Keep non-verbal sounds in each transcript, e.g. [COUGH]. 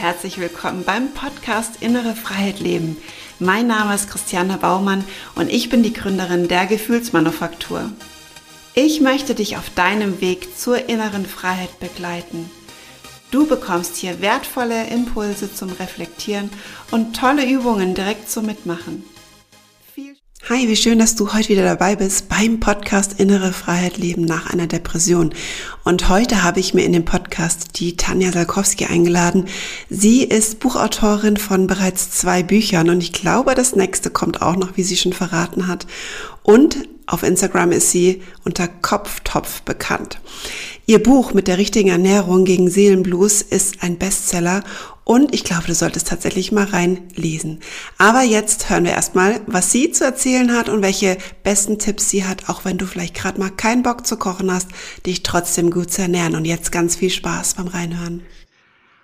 herzlich willkommen beim Podcast Innere Freiheit Leben. Mein Name ist Christiane Baumann und ich bin die Gründerin der Gefühlsmanufaktur. Ich möchte dich auf deinem Weg zur inneren Freiheit begleiten. Du bekommst hier wertvolle Impulse zum Reflektieren und tolle Übungen direkt zum Mitmachen. Hi, wie schön, dass du heute wieder dabei bist beim Podcast Innere Freiheit Leben nach einer Depression. Und heute habe ich mir in dem Podcast die Tanja Salkowski eingeladen. Sie ist Buchautorin von bereits zwei Büchern und ich glaube, das nächste kommt auch noch, wie sie schon verraten hat. Und auf Instagram ist sie unter Kopftopf bekannt. Ihr Buch mit der richtigen Ernährung gegen Seelenblues ist ein Bestseller und ich glaube, du solltest tatsächlich mal reinlesen. Aber jetzt hören wir erstmal, was sie zu erzählen hat und welche besten Tipps sie hat, auch wenn du vielleicht gerade mal keinen Bock zu kochen hast, dich trotzdem gut zu ernähren. Und jetzt ganz viel Spaß beim Reinhören.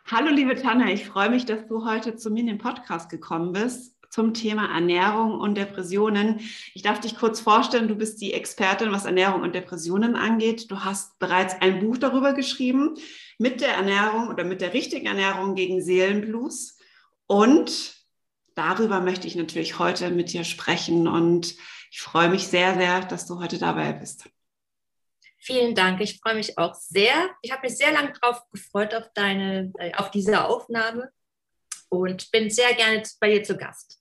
Hallo liebe Tanne, ich freue mich, dass du heute zu mir in den Podcast gekommen bist zum Thema Ernährung und Depressionen. Ich darf dich kurz vorstellen, du bist die Expertin, was Ernährung und Depressionen angeht. Du hast bereits ein Buch darüber geschrieben mit der Ernährung oder mit der richtigen Ernährung gegen Seelenblues. Und darüber möchte ich natürlich heute mit dir sprechen. Und ich freue mich sehr, sehr, dass du heute dabei bist. Vielen Dank. Ich freue mich auch sehr. Ich habe mich sehr lange darauf gefreut auf deine, äh, auf diese Aufnahme und bin sehr gerne bei dir zu Gast.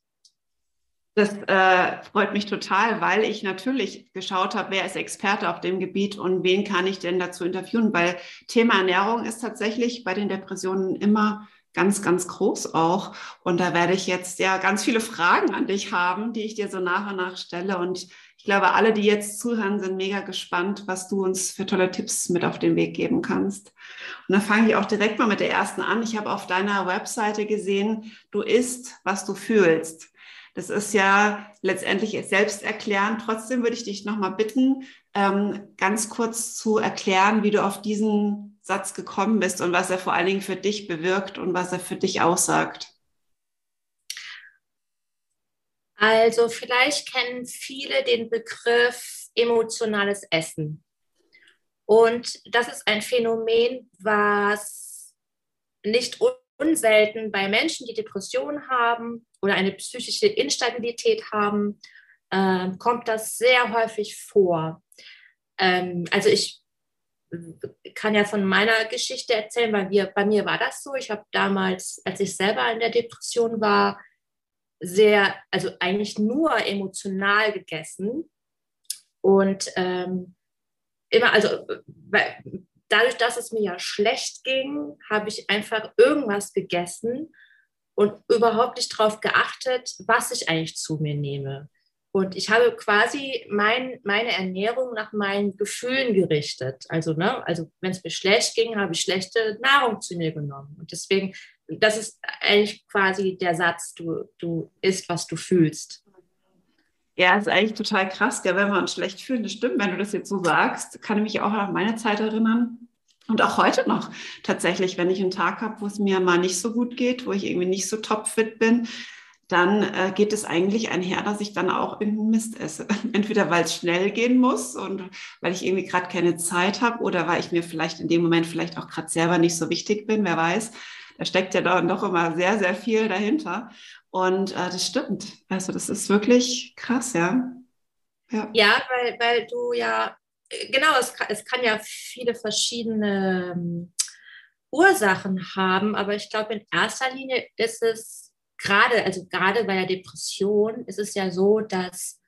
Das äh, freut mich total, weil ich natürlich geschaut habe, wer ist Experte auf dem Gebiet und wen kann ich denn dazu interviewen, weil Thema Ernährung ist tatsächlich bei den Depressionen immer ganz, ganz groß auch. Und da werde ich jetzt ja ganz viele Fragen an dich haben, die ich dir so nach und nach stelle. Und ich glaube, alle, die jetzt zuhören, sind mega gespannt, was du uns für tolle Tipps mit auf den Weg geben kannst. Und dann fange ich auch direkt mal mit der ersten an. Ich habe auf deiner Webseite gesehen, du isst, was du fühlst. Das ist ja letztendlich selbsterklärend. Trotzdem würde ich dich nochmal bitten, ähm, ganz kurz zu erklären, wie du auf diesen Satz gekommen bist und was er vor allen Dingen für dich bewirkt und was er für dich aussagt. Also vielleicht kennen viele den Begriff emotionales Essen. Und das ist ein Phänomen, was nicht unselten bei Menschen, die Depressionen haben oder eine psychische Instabilität haben, äh, kommt das sehr häufig vor. Ähm, also ich kann ja von meiner Geschichte erzählen, weil wir, bei mir war das so. Ich habe damals, als ich selber in der Depression war, sehr, also eigentlich nur emotional gegessen und ähm, immer, also dadurch, dass es mir ja schlecht ging, habe ich einfach irgendwas gegessen und überhaupt nicht darauf geachtet, was ich eigentlich zu mir nehme. Und ich habe quasi mein, meine Ernährung nach meinen Gefühlen gerichtet. Also, ne, also wenn es mir schlecht ging, habe ich schlechte Nahrung zu mir genommen. Und deswegen, das ist eigentlich quasi der Satz, du, du isst, was du fühlst. Ja, ist eigentlich total krass, ja, wenn wir uns schlecht fühlen. Das stimmt, wenn du das jetzt so sagst, kann ich mich auch an meine Zeit erinnern. Und auch heute noch tatsächlich, wenn ich einen Tag habe, wo es mir mal nicht so gut geht, wo ich irgendwie nicht so topfit bin, dann äh, geht es eigentlich einher, dass ich dann auch irgendeinen Mist esse. [LAUGHS] Entweder weil es schnell gehen muss und weil ich irgendwie gerade keine Zeit habe oder weil ich mir vielleicht in dem Moment vielleicht auch gerade selber nicht so wichtig bin, wer weiß. Da steckt ja dann doch immer sehr, sehr viel dahinter. Und äh, das stimmt. Also das ist wirklich krass, ja. Ja, ja weil, weil du ja, genau, es kann, es kann ja viele verschiedene ähm, Ursachen haben, aber ich glaube, in erster Linie ist es gerade, also gerade bei der Depression ist es ja so, dass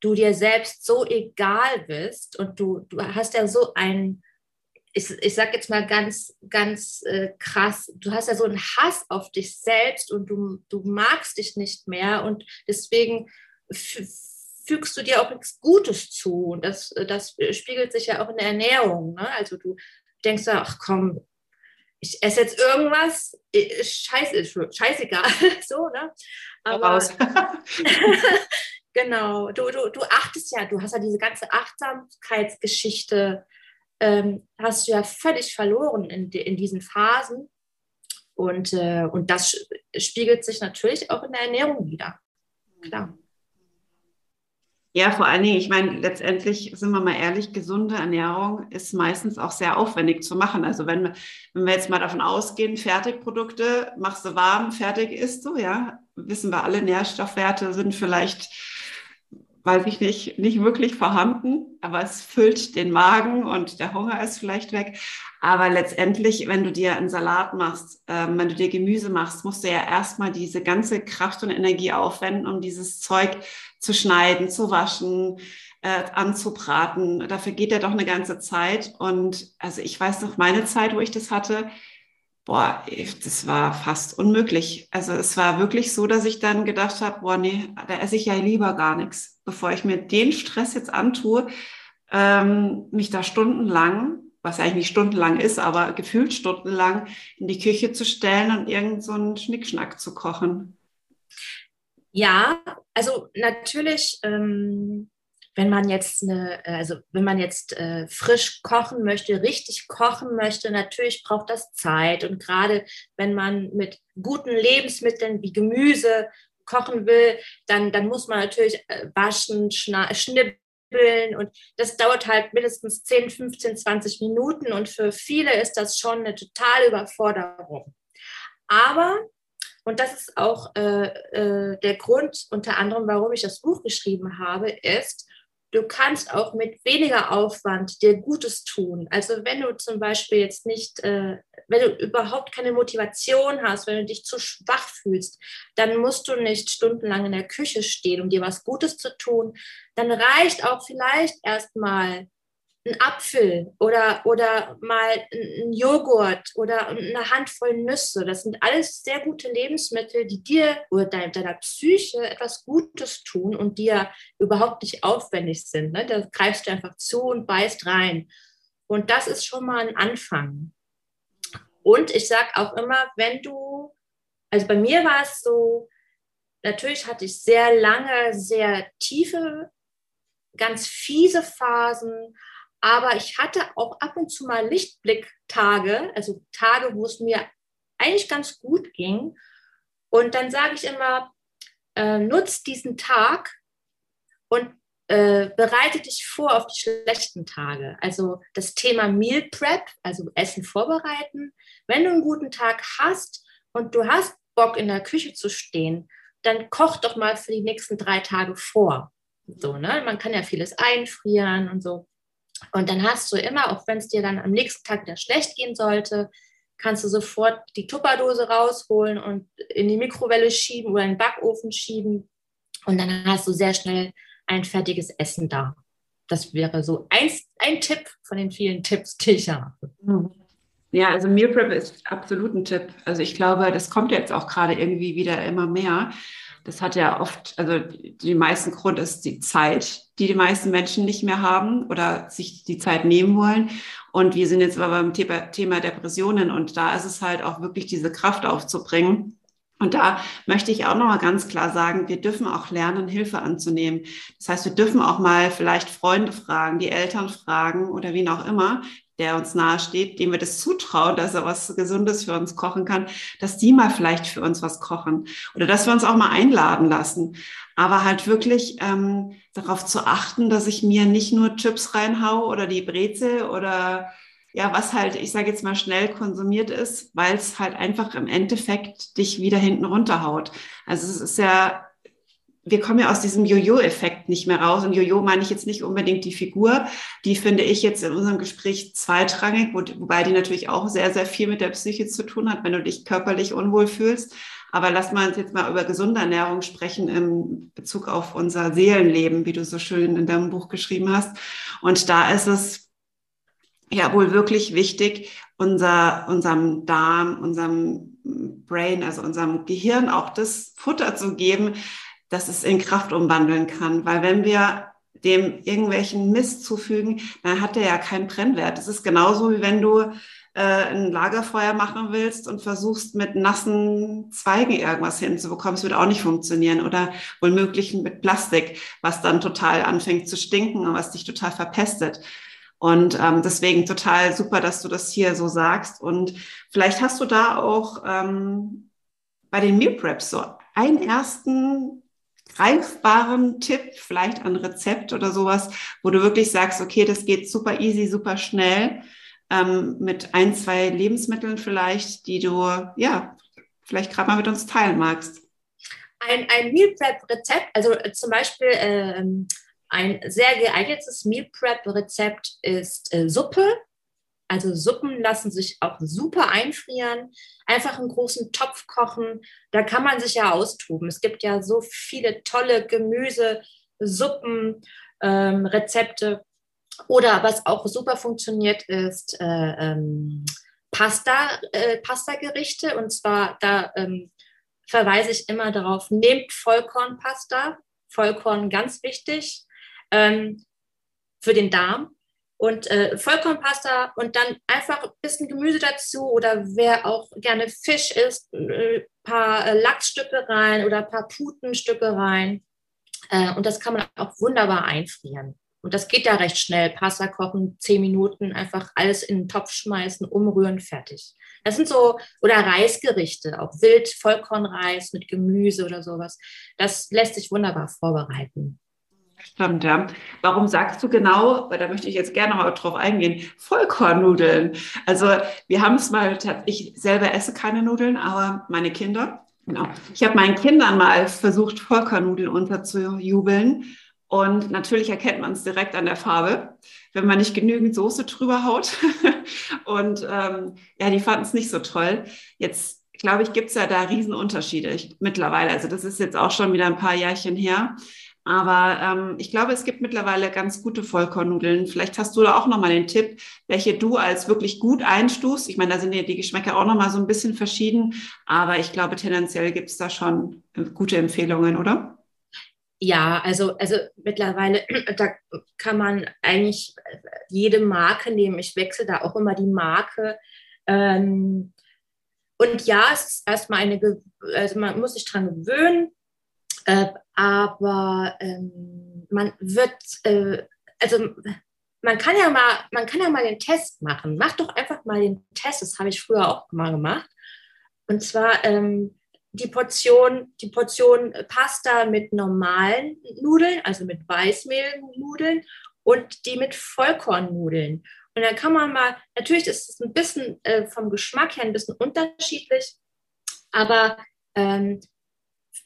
du dir selbst so egal bist und du, du hast ja so ein ich, ich sage jetzt mal ganz, ganz äh, krass, du hast ja so einen Hass auf dich selbst und du, du magst dich nicht mehr und deswegen fügst du dir auch nichts Gutes zu. Und das, das spiegelt sich ja auch in der Ernährung. Ne? Also du denkst ja, ach komm, ich esse jetzt irgendwas, scheiße, scheißegal, [LAUGHS] so, ne? Aber [LAUGHS] genau, du, du, du achtest ja, du hast ja diese ganze Achtsamkeitsgeschichte ähm, hast du ja völlig verloren in, in diesen Phasen. Und, äh, und das spiegelt sich natürlich auch in der Ernährung wieder. Klar. Ja, vor allen Dingen, ich meine, letztendlich sind wir mal ehrlich, gesunde Ernährung ist meistens auch sehr aufwendig zu machen. Also wenn, wenn wir jetzt mal davon ausgehen, Fertigprodukte machst du warm, fertig isst du, ja, wissen wir alle, Nährstoffwerte sind vielleicht weiß ich nicht, nicht wirklich vorhanden, aber es füllt den Magen und der Hunger ist vielleicht weg. Aber letztendlich, wenn du dir einen Salat machst, ähm, wenn du dir Gemüse machst, musst du ja erstmal diese ganze Kraft und Energie aufwenden, um dieses Zeug zu schneiden, zu waschen, äh, anzubraten. Dafür geht ja doch eine ganze Zeit. Und also ich weiß noch meine Zeit, wo ich das hatte, boah, das war fast unmöglich. Also es war wirklich so, dass ich dann gedacht habe, boah, nee, da esse ich ja lieber gar nichts, bevor ich mir den Stress jetzt antue, ähm, mich da stundenlang, was eigentlich nicht stundenlang ist, aber gefühlt stundenlang in die Küche zu stellen und irgend so einen Schnickschnack zu kochen. Ja, also natürlich ähm, wenn man jetzt eine, äh, also wenn man jetzt äh, frisch kochen möchte, richtig kochen möchte, natürlich braucht das Zeit. Und gerade wenn man mit guten Lebensmitteln wie Gemüse kochen will, dann, dann muss man natürlich äh, waschen, schnippeln und das dauert halt mindestens 10, 15, 20 Minuten und für viele ist das schon eine totale Überforderung. Aber, und das ist auch äh, äh, der Grund unter anderem, warum ich das Buch geschrieben habe, ist, du kannst auch mit weniger Aufwand dir Gutes tun. Also wenn du zum Beispiel jetzt nicht, äh, wenn du überhaupt keine Motivation hast, wenn du dich zu schwach fühlst, dann musst du nicht stundenlang in der Küche stehen, um dir was Gutes zu tun. Dann reicht auch vielleicht erstmal ein Apfel oder, oder mal ein Joghurt oder eine Handvoll Nüsse. Das sind alles sehr gute Lebensmittel, die dir oder deiner, Psyche etwas Gutes tun und dir überhaupt nicht aufwendig sind. Ne? Da greifst du einfach zu und beißt rein. Und das ist schon mal ein Anfang. Und ich sage auch immer, wenn du, also bei mir war es so, natürlich hatte ich sehr lange, sehr tiefe, ganz fiese Phasen, aber ich hatte auch ab und zu mal Lichtblicktage, also Tage, wo es mir eigentlich ganz gut ging. Und dann sage ich immer, äh, nutz diesen Tag und äh, bereite dich vor auf die schlechten Tage. Also das Thema Meal Prep, also Essen vorbereiten. Wenn du einen guten Tag hast und du hast Bock in der Küche zu stehen, dann koch doch mal für die nächsten drei Tage vor. So, ne? Man kann ja vieles einfrieren und so. Und dann hast du immer, auch wenn es dir dann am nächsten Tag wieder schlecht gehen sollte, kannst du sofort die Tupperdose rausholen und in die Mikrowelle schieben oder in den Backofen schieben. Und dann hast du sehr schnell ein fertiges Essen da. Das wäre so ein, ein Tipp von den vielen Tipps, die ich habe. Ja, also Meal Prep ist absolut ein Tipp. Also ich glaube, das kommt jetzt auch gerade irgendwie wieder immer mehr. Das hat ja oft, also die meisten Grund ist die Zeit, die die meisten Menschen nicht mehr haben oder sich die Zeit nehmen wollen. Und wir sind jetzt aber beim Thema Depressionen und da ist es halt auch wirklich diese Kraft aufzubringen. Und da möchte ich auch noch mal ganz klar sagen, wir dürfen auch lernen, Hilfe anzunehmen. Das heißt, wir dürfen auch mal vielleicht Freunde fragen, die Eltern fragen oder wen auch immer, der uns nahesteht, dem wir das zutrauen, dass er was Gesundes für uns kochen kann, dass die mal vielleicht für uns was kochen oder dass wir uns auch mal einladen lassen. Aber halt wirklich ähm, darauf zu achten, dass ich mir nicht nur Chips reinhau oder die Brezel oder ja, was halt, ich sage jetzt mal, schnell konsumiert ist, weil es halt einfach im Endeffekt dich wieder hinten runterhaut. Also es ist ja wir kommen ja aus diesem Jojo-Effekt nicht mehr raus. Und Jojo meine ich jetzt nicht unbedingt die Figur. Die finde ich jetzt in unserem Gespräch zweitrangig, wo, wobei die natürlich auch sehr, sehr viel mit der Psyche zu tun hat, wenn du dich körperlich unwohl fühlst. Aber lass mal jetzt mal über gesunde Ernährung sprechen im Bezug auf unser Seelenleben, wie du so schön in deinem Buch geschrieben hast. Und da ist es ja wohl wirklich wichtig, unser, unserem Darm, unserem Brain, also unserem Gehirn auch das Futter zu geben, dass es in Kraft umwandeln kann. Weil wenn wir dem irgendwelchen Mist zufügen, dann hat der ja keinen Brennwert. Es ist genauso wie wenn du äh, ein Lagerfeuer machen willst und versuchst mit nassen Zweigen irgendwas hinzubekommen. Es wird auch nicht funktionieren. Oder womöglich mit Plastik, was dann total anfängt zu stinken und was dich total verpestet. Und ähm, deswegen total super, dass du das hier so sagst. Und vielleicht hast du da auch ähm, bei den Meal Preps so einen ersten greifbaren Tipp, vielleicht ein Rezept oder sowas, wo du wirklich sagst, okay, das geht super easy, super schnell, ähm, mit ein, zwei Lebensmitteln vielleicht, die du, ja, vielleicht gerade mal mit uns teilen magst? Ein, ein Meal Prep Rezept, also äh, zum Beispiel ähm, ein sehr geeignetes Meal Prep Rezept ist äh, Suppe. Also Suppen lassen sich auch super einfrieren. Einfach einen großen Topf kochen. Da kann man sich ja austoben. Es gibt ja so viele tolle Gemüse, Suppen, ähm, Rezepte. Oder was auch super funktioniert, ist äh, ähm, Pasta, äh, Pasta-Gerichte. Und zwar, da ähm, verweise ich immer darauf, nehmt Vollkornpasta. Vollkorn ganz wichtig ähm, für den Darm und äh, Vollkornpasta und dann einfach ein bisschen Gemüse dazu oder wer auch gerne Fisch isst, ein äh, paar äh, Lachsstücke rein oder ein paar Putenstücke rein. Äh, und das kann man auch wunderbar einfrieren. Und das geht ja recht schnell. Pasta kochen, zehn Minuten, einfach alles in den Topf schmeißen, umrühren, fertig. Das sind so, oder Reisgerichte, auch Wild, Vollkornreis mit Gemüse oder sowas. Das lässt sich wunderbar vorbereiten. Stimmt, ja. Warum sagst du genau, weil da möchte ich jetzt gerne mal drauf eingehen, Vollkornnudeln? Also wir haben es mal, ich selber esse keine Nudeln, aber meine Kinder, genau. Ich habe meinen Kindern mal versucht, Vollkornnudeln unterzujubeln. Und natürlich erkennt man es direkt an der Farbe, wenn man nicht genügend Soße drüber haut. [LAUGHS] und ähm, ja, die fanden es nicht so toll. Jetzt glaube ich, gibt es ja da Riesenunterschiede ich, mittlerweile. Also das ist jetzt auch schon wieder ein paar Jährchen her. Aber ähm, ich glaube, es gibt mittlerweile ganz gute Vollkornnudeln. Vielleicht hast du da auch nochmal den Tipp, welche du als wirklich gut einstufst. Ich meine, da sind ja die Geschmäcker auch nochmal so ein bisschen verschieden. Aber ich glaube, tendenziell gibt es da schon äh, gute Empfehlungen, oder? Ja, also, also mittlerweile, da kann man eigentlich jede Marke nehmen. Ich wechsle da auch immer die Marke. Ähm, und ja, es ist erstmal eine, also man muss sich dran gewöhnen. Äh, aber ähm, man wird, äh, also man kann ja mal, man kann ja mal den Test machen. Mach doch einfach mal den Test. Das habe ich früher auch mal gemacht. Und zwar ähm, die Portion, die Portion Pasta mit normalen Nudeln, also mit Weißmehlnudeln und die mit Vollkornnudeln. Und dann kann man mal, natürlich ist es ein bisschen äh, vom Geschmack her ein bisschen unterschiedlich, aber ähm,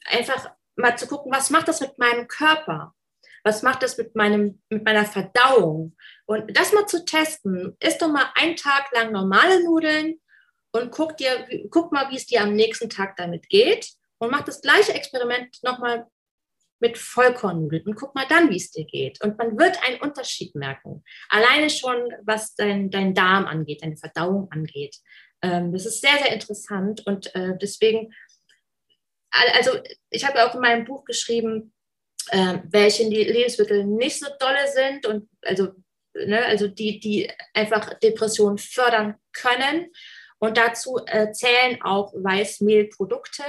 einfach mal zu gucken, was macht das mit meinem Körper? Was macht das mit, meinem, mit meiner Verdauung? Und das mal zu testen, isst doch mal einen Tag lang normale Nudeln und guck, dir, guck mal, wie es dir am nächsten Tag damit geht und mach das gleiche Experiment nochmal mit Vollkornnudeln und guck mal dann, wie es dir geht. Und man wird einen Unterschied merken. Alleine schon, was dein, dein Darm angeht, deine Verdauung angeht. Ähm, das ist sehr, sehr interessant und äh, deswegen also ich habe auch in meinem Buch geschrieben, äh, welche Lebensmittel nicht so dolle sind und also, ne, also die, die einfach Depressionen fördern können. Und dazu äh, zählen auch Weißmehlprodukte.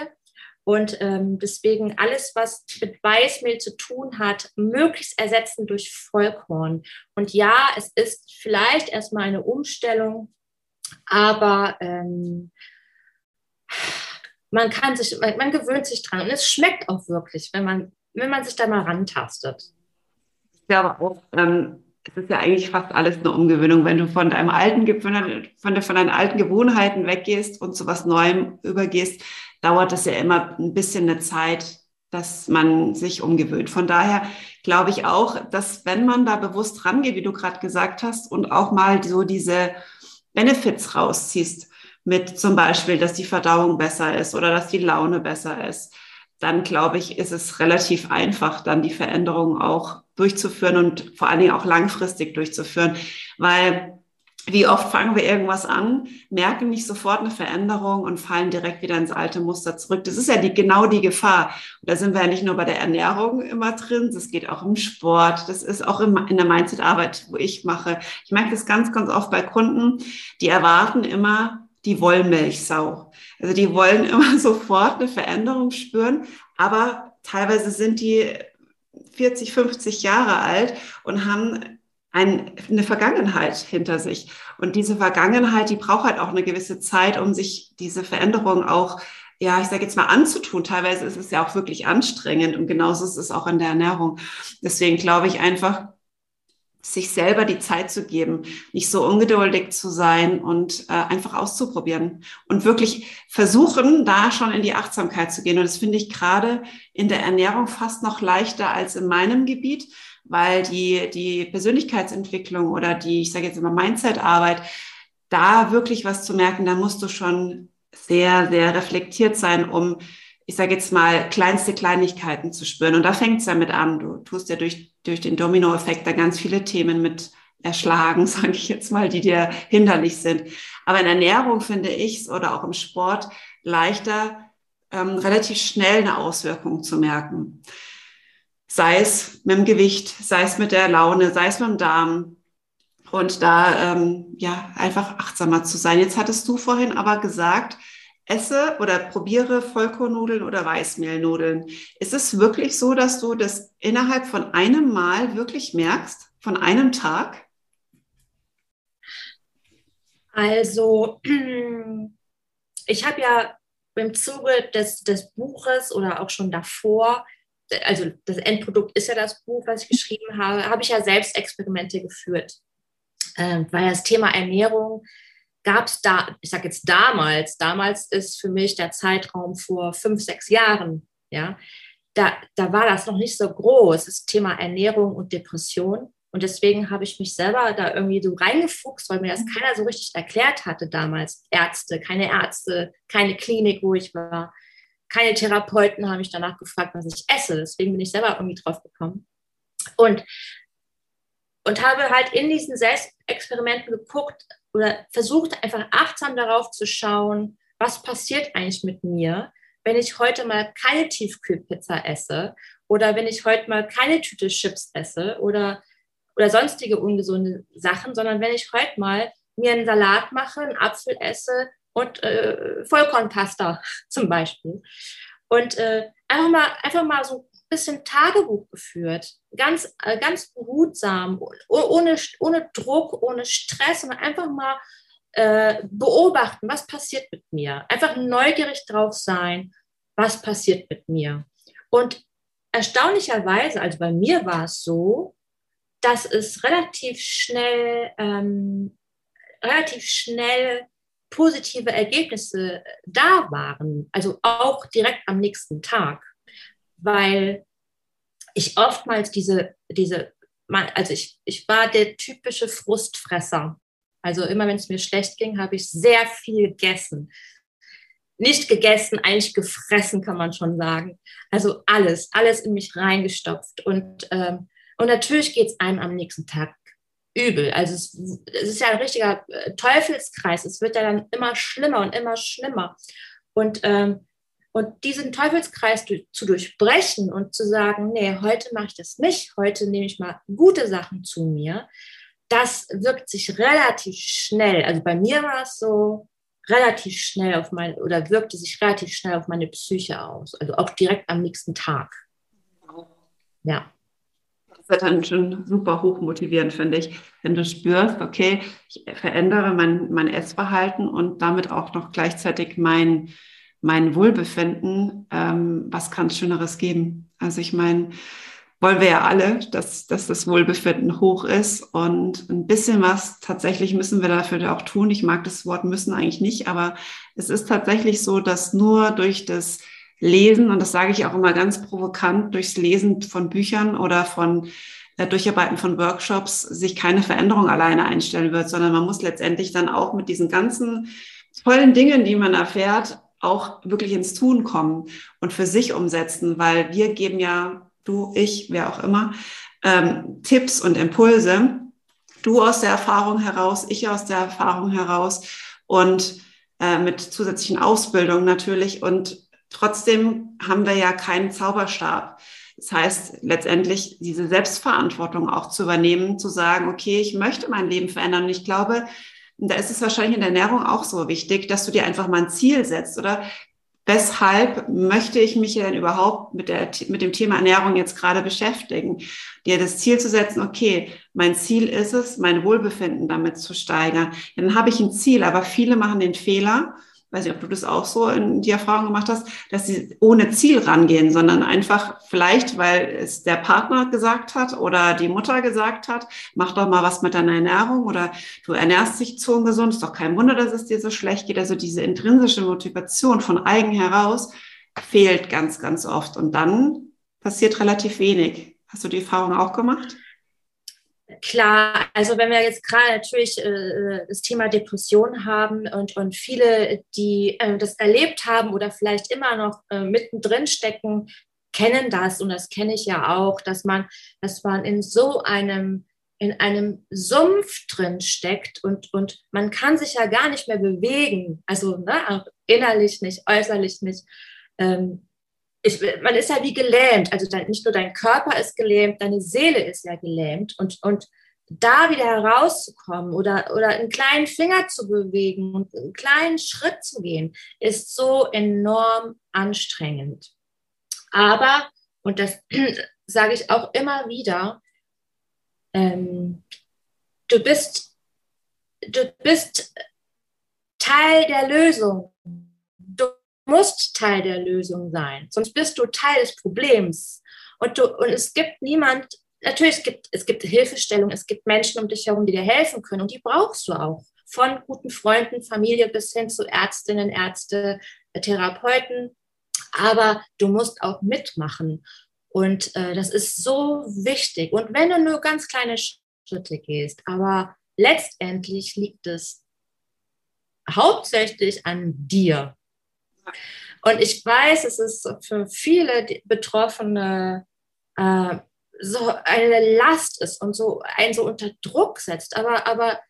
Und ähm, deswegen alles, was mit Weißmehl zu tun hat, möglichst ersetzen durch Vollkorn. Und ja, es ist vielleicht erstmal eine Umstellung, aber ähm, man kann sich, man, man, gewöhnt sich dran und es schmeckt auch wirklich, wenn man, wenn man sich da mal rantastet. Ich glaube auch, ähm, es ist ja eigentlich fast alles eine Umgewöhnung, wenn du von deinem alten, von, von deinen alten Gewohnheiten weggehst und zu was Neuem übergehst, dauert das ja immer ein bisschen eine Zeit, dass man sich umgewöhnt. Von daher glaube ich auch, dass wenn man da bewusst rangeht, wie du gerade gesagt hast, und auch mal so diese Benefits rausziehst, mit zum Beispiel, dass die Verdauung besser ist oder dass die Laune besser ist, dann glaube ich, ist es relativ einfach, dann die Veränderungen auch durchzuführen und vor allen Dingen auch langfristig durchzuführen, weil wie oft fangen wir irgendwas an, merken nicht sofort eine Veränderung und fallen direkt wieder ins alte Muster zurück. Das ist ja die, genau die Gefahr. Und da sind wir ja nicht nur bei der Ernährung immer drin, das geht auch im Sport, das ist auch im, in der Mindset-Arbeit, wo ich mache. Ich merke das ganz, ganz oft bei Kunden, die erwarten immer, die Wollmilchsau. Also die wollen [LAUGHS] immer sofort eine Veränderung spüren, aber teilweise sind die 40, 50 Jahre alt und haben ein, eine Vergangenheit hinter sich. Und diese Vergangenheit, die braucht halt auch eine gewisse Zeit, um sich diese Veränderung auch ja, ich sage jetzt mal anzutun. Teilweise ist es ja auch wirklich anstrengend und genauso ist es auch in der Ernährung. Deswegen glaube ich einfach, sich selber die Zeit zu geben, nicht so ungeduldig zu sein und äh, einfach auszuprobieren und wirklich versuchen, da schon in die Achtsamkeit zu gehen. Und das finde ich gerade in der Ernährung fast noch leichter als in meinem Gebiet, weil die, die Persönlichkeitsentwicklung oder die, ich sage jetzt immer Mindset-Arbeit, da wirklich was zu merken, da musst du schon sehr, sehr reflektiert sein, um, ich sage jetzt mal, kleinste Kleinigkeiten zu spüren. Und da fängt es damit an. Du tust ja durch, durch den Dominoeffekt da ganz viele Themen mit erschlagen, [LAUGHS] sage ich jetzt mal, die dir hinderlich sind. Aber in Ernährung finde ich oder auch im Sport leichter, ähm, relativ schnell eine Auswirkung zu merken. Sei es mit dem Gewicht, sei es mit der Laune, sei es mit dem Darm. Und da ähm, ja einfach achtsamer zu sein. Jetzt hattest du vorhin aber gesagt, esse oder probiere Vollkornnudeln oder Weißmehlnudeln. Ist es wirklich so, dass du das innerhalb von einem Mal wirklich merkst, von einem Tag? Also, [CLEARS THROAT] ich habe ja im Zuge des, des Buches oder auch schon davor, also das Endprodukt ist ja das Buch, was ich geschrieben habe, habe ich ja selbst Experimente geführt, äh, weil das Thema Ernährung gab es da, ich sage jetzt damals, damals ist für mich der Zeitraum vor fünf, sechs Jahren, ja, da, da war das noch nicht so groß, das Thema Ernährung und Depression. Und deswegen habe ich mich selber da irgendwie so reingefuchst, weil mir das keiner so richtig erklärt hatte damals. Ärzte, keine Ärzte, keine Klinik, wo ich war, keine Therapeuten haben mich danach gefragt, was ich esse. Deswegen bin ich selber irgendwie drauf gekommen. Und, und habe halt in diesen Selbstexperimenten geguckt, oder versucht einfach achtsam darauf zu schauen, was passiert eigentlich mit mir, wenn ich heute mal keine Tiefkühlpizza esse oder wenn ich heute mal keine Tüte Chips esse oder, oder sonstige ungesunde Sachen, sondern wenn ich heute mal mir einen Salat mache, einen Apfel esse und äh, Vollkornpasta [LAUGHS] zum Beispiel. Und äh, einfach, mal, einfach mal so bisschen Tagebuch geführt, ganz, äh, ganz behutsam, ohne, ohne Druck, ohne Stress, sondern einfach mal äh, beobachten, was passiert mit mir. Einfach neugierig drauf sein, was passiert mit mir. Und erstaunlicherweise, also bei mir war es so, dass es relativ schnell, ähm, relativ schnell positive Ergebnisse da waren, also auch direkt am nächsten Tag weil ich oftmals diese, diese, also ich, ich war der typische Frustfresser. Also immer wenn es mir schlecht ging, habe ich sehr viel gegessen. Nicht gegessen, eigentlich gefressen, kann man schon sagen. Also alles, alles in mich reingestopft. Und, ähm, und natürlich geht es einem am nächsten Tag übel. Also es, es, ist ja ein richtiger äh, Teufelskreis. Es wird ja dann immer schlimmer und immer schlimmer. Und ähm, und diesen Teufelskreis zu durchbrechen und zu sagen, nee, heute mache ich das nicht, heute nehme ich mal gute Sachen zu mir, das wirkt sich relativ schnell, also bei mir war es so, relativ schnell auf mein, oder wirkte sich relativ schnell auf meine Psyche aus, also auch direkt am nächsten Tag. Ja. Das ist dann schon super hoch motivierend, finde ich, wenn du spürst, okay, ich verändere mein, mein Essverhalten und damit auch noch gleichzeitig mein, mein Wohlbefinden, ähm, was kann es Schöneres geben? Also ich meine, wollen wir ja alle, dass, dass das Wohlbefinden hoch ist und ein bisschen was tatsächlich müssen wir dafür auch tun. Ich mag das Wort müssen eigentlich nicht, aber es ist tatsächlich so, dass nur durch das Lesen, und das sage ich auch immer ganz provokant, durchs Lesen von Büchern oder von äh, Durcharbeiten von Workshops sich keine Veränderung alleine einstellen wird, sondern man muss letztendlich dann auch mit diesen ganzen tollen Dingen, die man erfährt, auch wirklich ins Tun kommen und für sich umsetzen, weil wir geben ja, du, ich, wer auch immer, ähm, Tipps und Impulse. Du aus der Erfahrung heraus, ich aus der Erfahrung heraus und äh, mit zusätzlichen Ausbildungen natürlich. Und trotzdem haben wir ja keinen Zauberstab. Das heißt, letztendlich diese Selbstverantwortung auch zu übernehmen, zu sagen, okay, ich möchte mein Leben verändern. Und ich glaube, und da ist es wahrscheinlich in der Ernährung auch so wichtig, dass du dir einfach mal ein Ziel setzt oder weshalb möchte ich mich denn überhaupt mit, der, mit dem Thema Ernährung jetzt gerade beschäftigen? Dir das Ziel zu setzen, okay, mein Ziel ist es, mein Wohlbefinden damit zu steigern. Dann habe ich ein Ziel, aber viele machen den Fehler, weiß nicht, ob du das auch so in die Erfahrung gemacht hast, dass sie ohne Ziel rangehen, sondern einfach vielleicht, weil es der Partner gesagt hat oder die Mutter gesagt hat, mach doch mal was mit deiner Ernährung oder du ernährst dich zu ungesund, ist doch kein Wunder, dass es dir so schlecht geht. Also diese intrinsische Motivation von eigen heraus fehlt ganz, ganz oft und dann passiert relativ wenig. Hast du die Erfahrung auch gemacht? Klar, also wenn wir jetzt gerade natürlich äh, das Thema Depression haben und, und viele, die äh, das erlebt haben oder vielleicht immer noch äh, mittendrin stecken, kennen das und das kenne ich ja auch, dass man, dass man in so einem in einem Sumpf drin steckt und, und man kann sich ja gar nicht mehr bewegen, also ne, auch innerlich nicht, äußerlich nicht. Ähm, ich, man ist ja wie gelähmt. Also dein, nicht nur dein Körper ist gelähmt, deine Seele ist ja gelähmt. Und, und da wieder herauszukommen oder, oder einen kleinen Finger zu bewegen und einen kleinen Schritt zu gehen, ist so enorm anstrengend. Aber, und das [CLEARS THROAT] sage ich auch immer wieder, ähm, du bist, du bist Teil der Lösung musst Teil der Lösung sein, sonst bist du Teil des Problems. Und, du, und es gibt niemand, natürlich es gibt es gibt Hilfestellung, es gibt Menschen um dich herum, die dir helfen können und die brauchst du auch. Von guten Freunden, Familie bis hin zu Ärztinnen, Ärzte, Therapeuten. Aber du musst auch mitmachen. Und äh, das ist so wichtig. Und wenn du nur ganz kleine Schritte gehst, aber letztendlich liegt es hauptsächlich an dir. Und ich weiß, es ist für viele Betroffene äh, so eine Last ist und so einen so unter Druck setzt. Aber, aber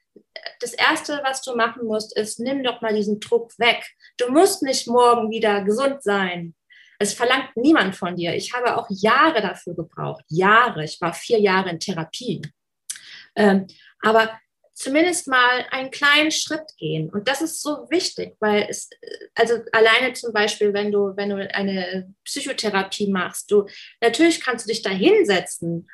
das Erste, was du machen musst, ist, nimm doch mal diesen Druck weg. Du musst nicht morgen wieder gesund sein. Es verlangt niemand von dir. Ich habe auch Jahre dafür gebraucht. Jahre. Ich war vier Jahre in Therapie. Ähm, aber zumindest mal einen kleinen Schritt gehen. Und das ist so wichtig, weil es, also alleine zum Beispiel, wenn du, wenn du eine Psychotherapie machst, du, natürlich kannst du dich da hinsetzen,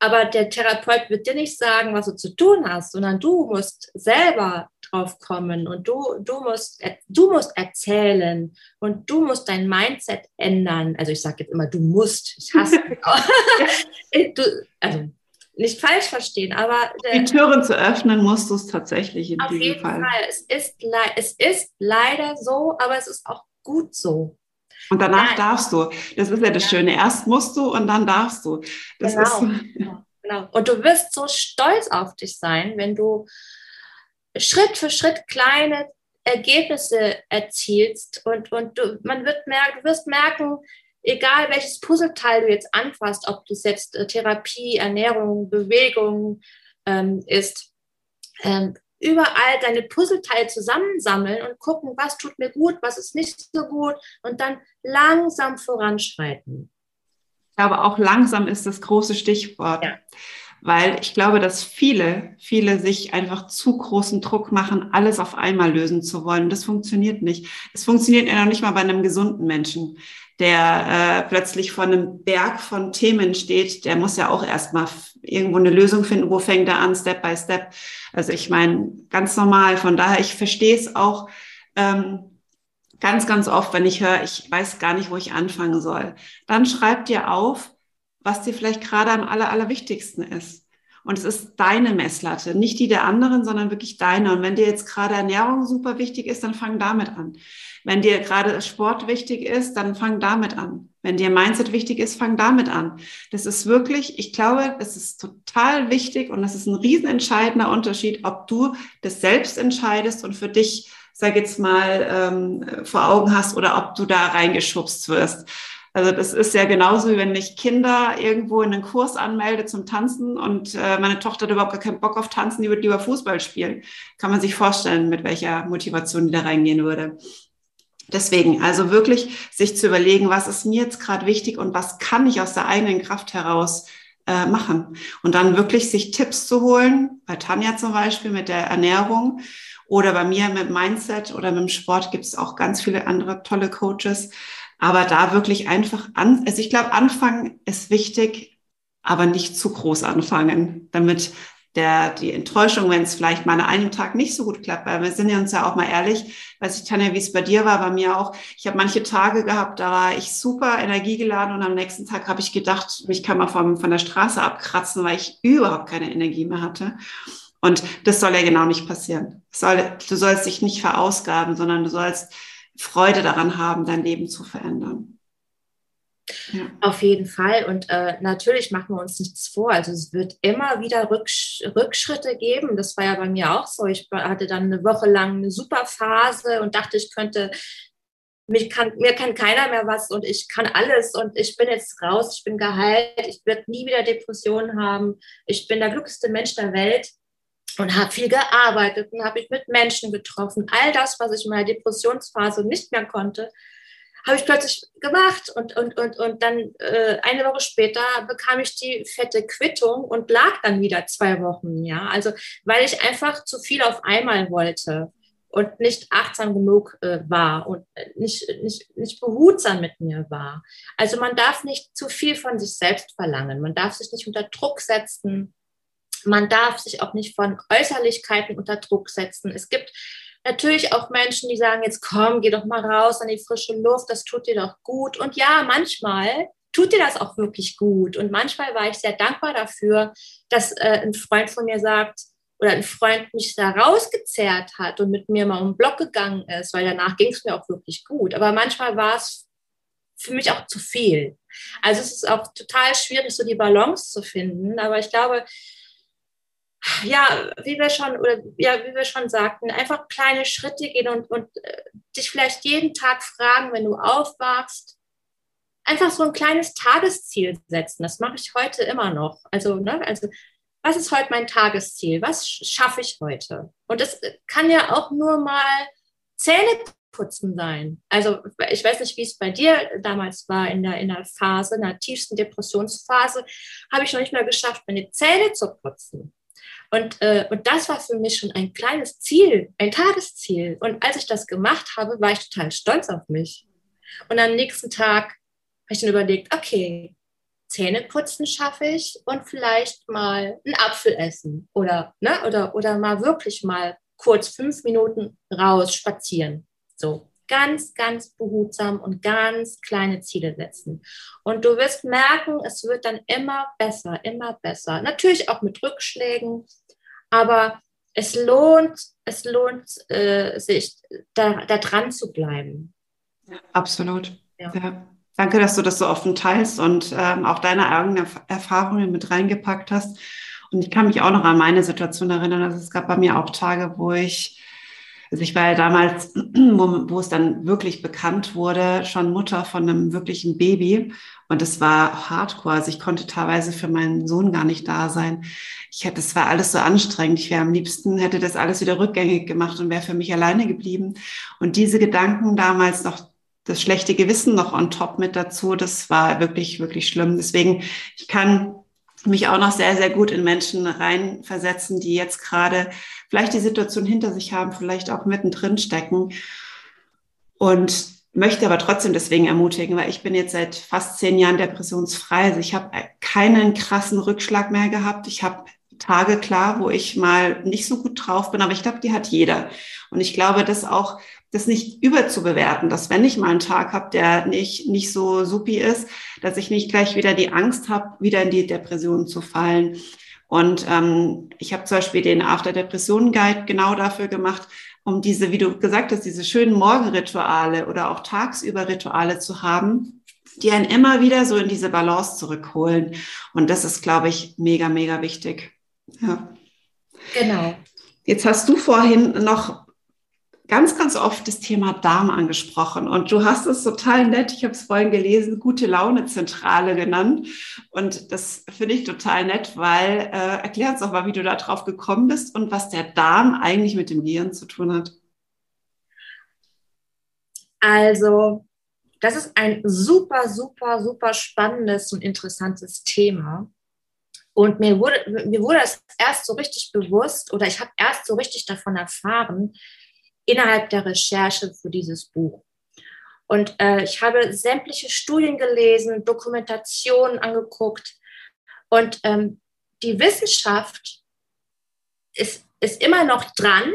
aber der Therapeut wird dir nicht sagen, was du zu tun hast, sondern du musst selber drauf kommen und du, du, musst, du musst erzählen und du musst dein Mindset ändern. Also ich sage jetzt immer, du musst, ich hasse [LAUGHS] [LAUGHS] du, also nicht falsch verstehen, aber die Türen zu öffnen musst du es tatsächlich in auf diesem jeden Fall. Fall. Es ist, es ist leider so, aber es ist auch gut so. Und danach Nein. darfst du. Das ist ja das. Schöne. Erst musst du und dann darfst du. Das genau. Ist, [LAUGHS] genau. Und du wirst so stolz auf dich sein, wenn du Schritt für Schritt kleine Ergebnisse erzielst und, und du, man wird merken, du wirst merken, egal welches Puzzleteil du jetzt anfasst, ob das jetzt äh, Therapie, Ernährung, Bewegung ähm, ist, ähm, überall deine Puzzleteile zusammensammeln und gucken, was tut mir gut, was ist nicht so gut und dann langsam voranschreiten. Ich glaube, auch langsam ist das große Stichwort. Ja. Weil ich glaube, dass viele, viele sich einfach zu großen Druck machen, alles auf einmal lösen zu wollen. Das funktioniert nicht. Es funktioniert ja noch nicht mal bei einem gesunden Menschen der äh, plötzlich vor einem Berg von Themen steht, der muss ja auch erstmal irgendwo eine Lösung finden, wo fängt er an, Step by Step. Also ich meine, ganz normal. Von daher, ich verstehe es auch ähm, ganz, ganz oft, wenn ich höre, ich weiß gar nicht, wo ich anfangen soll. Dann schreib dir auf, was dir vielleicht gerade am aller, allerwichtigsten ist. Und es ist deine Messlatte, nicht die der anderen, sondern wirklich deine. Und wenn dir jetzt gerade Ernährung super wichtig ist, dann fang damit an. Wenn dir gerade Sport wichtig ist, dann fang damit an. Wenn dir Mindset wichtig ist, fang damit an. Das ist wirklich, ich glaube, es ist total wichtig und das ist ein riesenentscheidender Unterschied, ob du das selbst entscheidest und für dich, sag jetzt mal, ähm, vor Augen hast oder ob du da reingeschubst wirst. Also das ist ja genauso, wie wenn ich Kinder irgendwo in einen Kurs anmelde zum Tanzen und äh, meine Tochter hat überhaupt gar keinen Bock auf Tanzen, die würde lieber Fußball spielen. Kann man sich vorstellen, mit welcher Motivation die da reingehen würde. Deswegen, also wirklich sich zu überlegen, was ist mir jetzt gerade wichtig und was kann ich aus der eigenen Kraft heraus äh, machen. Und dann wirklich sich Tipps zu holen, bei Tanja zum Beispiel mit der Ernährung oder bei mir mit Mindset oder mit dem Sport gibt es auch ganz viele andere tolle Coaches. Aber da wirklich einfach an, also ich glaube, anfangen ist wichtig, aber nicht zu groß anfangen, damit der, die Enttäuschung, wenn es vielleicht mal an einem Tag nicht so gut klappt, weil wir sind ja uns ja auch mal ehrlich, weiß ich, Tanja, wie es bei dir war, bei mir auch. Ich habe manche Tage gehabt, da war ich super energiegeladen und am nächsten Tag habe ich gedacht, mich kann man vom, von der Straße abkratzen, weil ich überhaupt keine Energie mehr hatte. Und das soll ja genau nicht passieren. Soll, du sollst dich nicht verausgaben, sondern du sollst Freude daran haben, dein Leben zu verändern. Ja. Auf jeden Fall. Und äh, natürlich machen wir uns nichts vor. Also es wird immer wieder Rücksch Rückschritte geben. Das war ja bei mir auch so. Ich hatte dann eine Woche lang eine super Phase und dachte, ich könnte, mich kann, mir kann keiner mehr was und ich kann alles und ich bin jetzt raus, ich bin geheilt, ich werde nie wieder Depressionen haben. Ich bin der glücklichste Mensch der Welt und habe viel gearbeitet und habe mich mit Menschen getroffen. All das, was ich in meiner Depressionsphase nicht mehr konnte, habe ich plötzlich gemacht und, und, und, und dann äh, eine Woche später bekam ich die fette Quittung und lag dann wieder zwei Wochen, ja. Also weil ich einfach zu viel auf einmal wollte und nicht achtsam genug äh, war und nicht, nicht, nicht behutsam mit mir war. Also man darf nicht zu viel von sich selbst verlangen. Man darf sich nicht unter Druck setzen. Man darf sich auch nicht von Äußerlichkeiten unter Druck setzen. Es gibt natürlich auch Menschen, die sagen, jetzt komm, geh doch mal raus an die frische Luft, das tut dir doch gut. Und ja, manchmal tut dir das auch wirklich gut. Und manchmal war ich sehr dankbar dafür, dass äh, ein Freund von mir sagt, oder ein Freund mich da rausgezerrt hat und mit mir mal um den Block gegangen ist, weil danach ging es mir auch wirklich gut. Aber manchmal war es für mich auch zu viel. Also es ist auch total schwierig, so die Balance zu finden. Aber ich glaube, ja, wie wir schon, oder ja, wie wir schon sagten, einfach kleine Schritte gehen und, und äh, dich vielleicht jeden Tag fragen, wenn du aufwachst, einfach so ein kleines Tagesziel setzen. Das mache ich heute immer noch. Also, ne, also was ist heute mein Tagesziel? Was schaffe ich heute? Und es kann ja auch nur mal Zähne putzen sein. Also ich weiß nicht, wie es bei dir damals war in der, in der Phase, in der tiefsten Depressionsphase, habe ich noch nicht mehr geschafft, meine Zähne zu putzen. Und, äh, und das war für mich schon ein kleines Ziel, ein Tagesziel. Und als ich das gemacht habe, war ich total stolz auf mich. Und am nächsten Tag habe ich dann überlegt, okay, Zähne putzen schaffe ich und vielleicht mal einen Apfel essen oder, ne, oder, oder mal wirklich mal kurz fünf Minuten raus spazieren. So ganz, ganz behutsam und ganz kleine Ziele setzen. Und du wirst merken, es wird dann immer besser, immer besser. Natürlich auch mit Rückschlägen, aber es lohnt, es lohnt äh, sich, da, da dran zu bleiben. absolut. Ja. ja. Danke, dass du das so offen teilst und ähm, auch deine eigenen Erfahrungen mit reingepackt hast. Und ich kann mich auch noch an meine Situation erinnern. Also es gab bei mir auch Tage, wo ich also ich war ja damals, [CLEARS THROAT] wo, es dann wirklich bekannt wurde, schon Mutter von einem wirklichen Baby. Und es war hardcore. Also ich konnte teilweise für meinen Sohn gar nicht da sein. Ich hätte, es war alles so anstrengend. Ich wäre am liebsten, hätte das alles wieder rückgängig gemacht und wäre für mich alleine geblieben. Und diese Gedanken damals noch das schlechte Gewissen noch on top mit dazu, das war wirklich, wirklich schlimm. Deswegen, ich kann mich auch noch sehr, sehr gut in Menschen reinversetzen, die jetzt gerade vielleicht die Situation hinter sich haben, vielleicht auch mittendrin stecken. Und möchte aber trotzdem deswegen ermutigen, weil ich bin jetzt seit fast zehn Jahren depressionsfrei. Also ich habe keinen krassen Rückschlag mehr gehabt. Ich habe Tage klar, wo ich mal nicht so gut drauf bin, aber ich glaube, die hat jeder. Und ich glaube, dass auch das nicht überzubewerten, dass wenn ich mal einen Tag habe, der nicht, nicht so supi ist, dass ich nicht gleich wieder die Angst habe, wieder in die Depression zu fallen. Und ähm, ich habe zum Beispiel den After Depression Guide genau dafür gemacht, um diese, wie du gesagt hast, diese schönen Morgenrituale oder auch tagsüber Rituale zu haben, die einen immer wieder so in diese Balance zurückholen. Und das ist, glaube ich, mega, mega wichtig. Ja. Genau. Jetzt hast du vorhin noch ganz, ganz oft das Thema Darm angesprochen und du hast es total nett, ich habe es vorhin gelesen, gute Laune Zentrale genannt und das finde ich total nett, weil äh, erklär uns doch mal, wie du da drauf gekommen bist und was der Darm eigentlich mit dem Gehirn zu tun hat. Also, das ist ein super, super, super spannendes und interessantes Thema. Und mir wurde, mir wurde das erst so richtig bewusst oder ich habe erst so richtig davon erfahren, innerhalb der Recherche für dieses Buch. Und äh, ich habe sämtliche Studien gelesen, Dokumentationen angeguckt. Und ähm, die Wissenschaft ist, ist immer noch dran,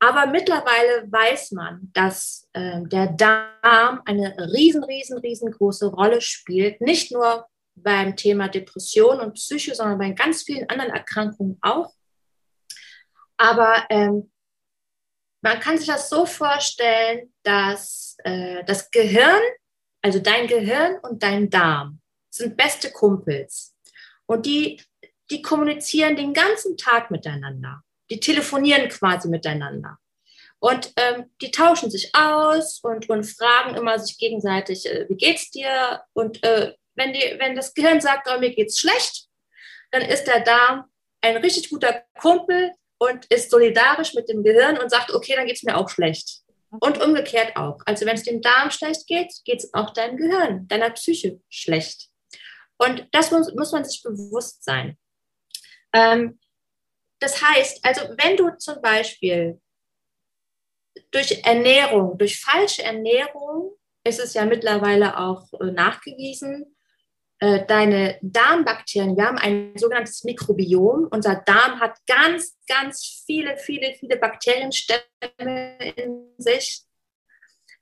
aber mittlerweile weiß man, dass äh, der Darm eine riesen, riesen, riesengroße Rolle spielt. Nicht nur beim Thema Depression und Psyche, sondern bei ganz vielen anderen Erkrankungen auch. Aber ähm, man kann sich das so vorstellen, dass äh, das Gehirn, also dein Gehirn und dein Darm, sind beste Kumpels. Und die, die kommunizieren den ganzen Tag miteinander die telefonieren quasi miteinander. Und ähm, die tauschen sich aus und, und fragen immer sich gegenseitig, äh, wie geht's dir? Und äh, wenn, die, wenn das Gehirn sagt, oh, mir geht's schlecht, dann ist der Darm ein richtig guter Kumpel und ist solidarisch mit dem Gehirn und sagt, okay, dann geht's mir auch schlecht. Und umgekehrt auch. Also wenn es dem Darm schlecht geht, geht es auch deinem Gehirn, deiner Psyche schlecht. Und das muss, muss man sich bewusst sein. Ähm, das heißt, also wenn du zum Beispiel durch Ernährung, durch falsche Ernährung, ist es ja mittlerweile auch äh, nachgewiesen, äh, deine Darmbakterien, wir haben ein sogenanntes Mikrobiom. Unser Darm hat ganz, ganz viele, viele, viele Bakterienstämme in sich.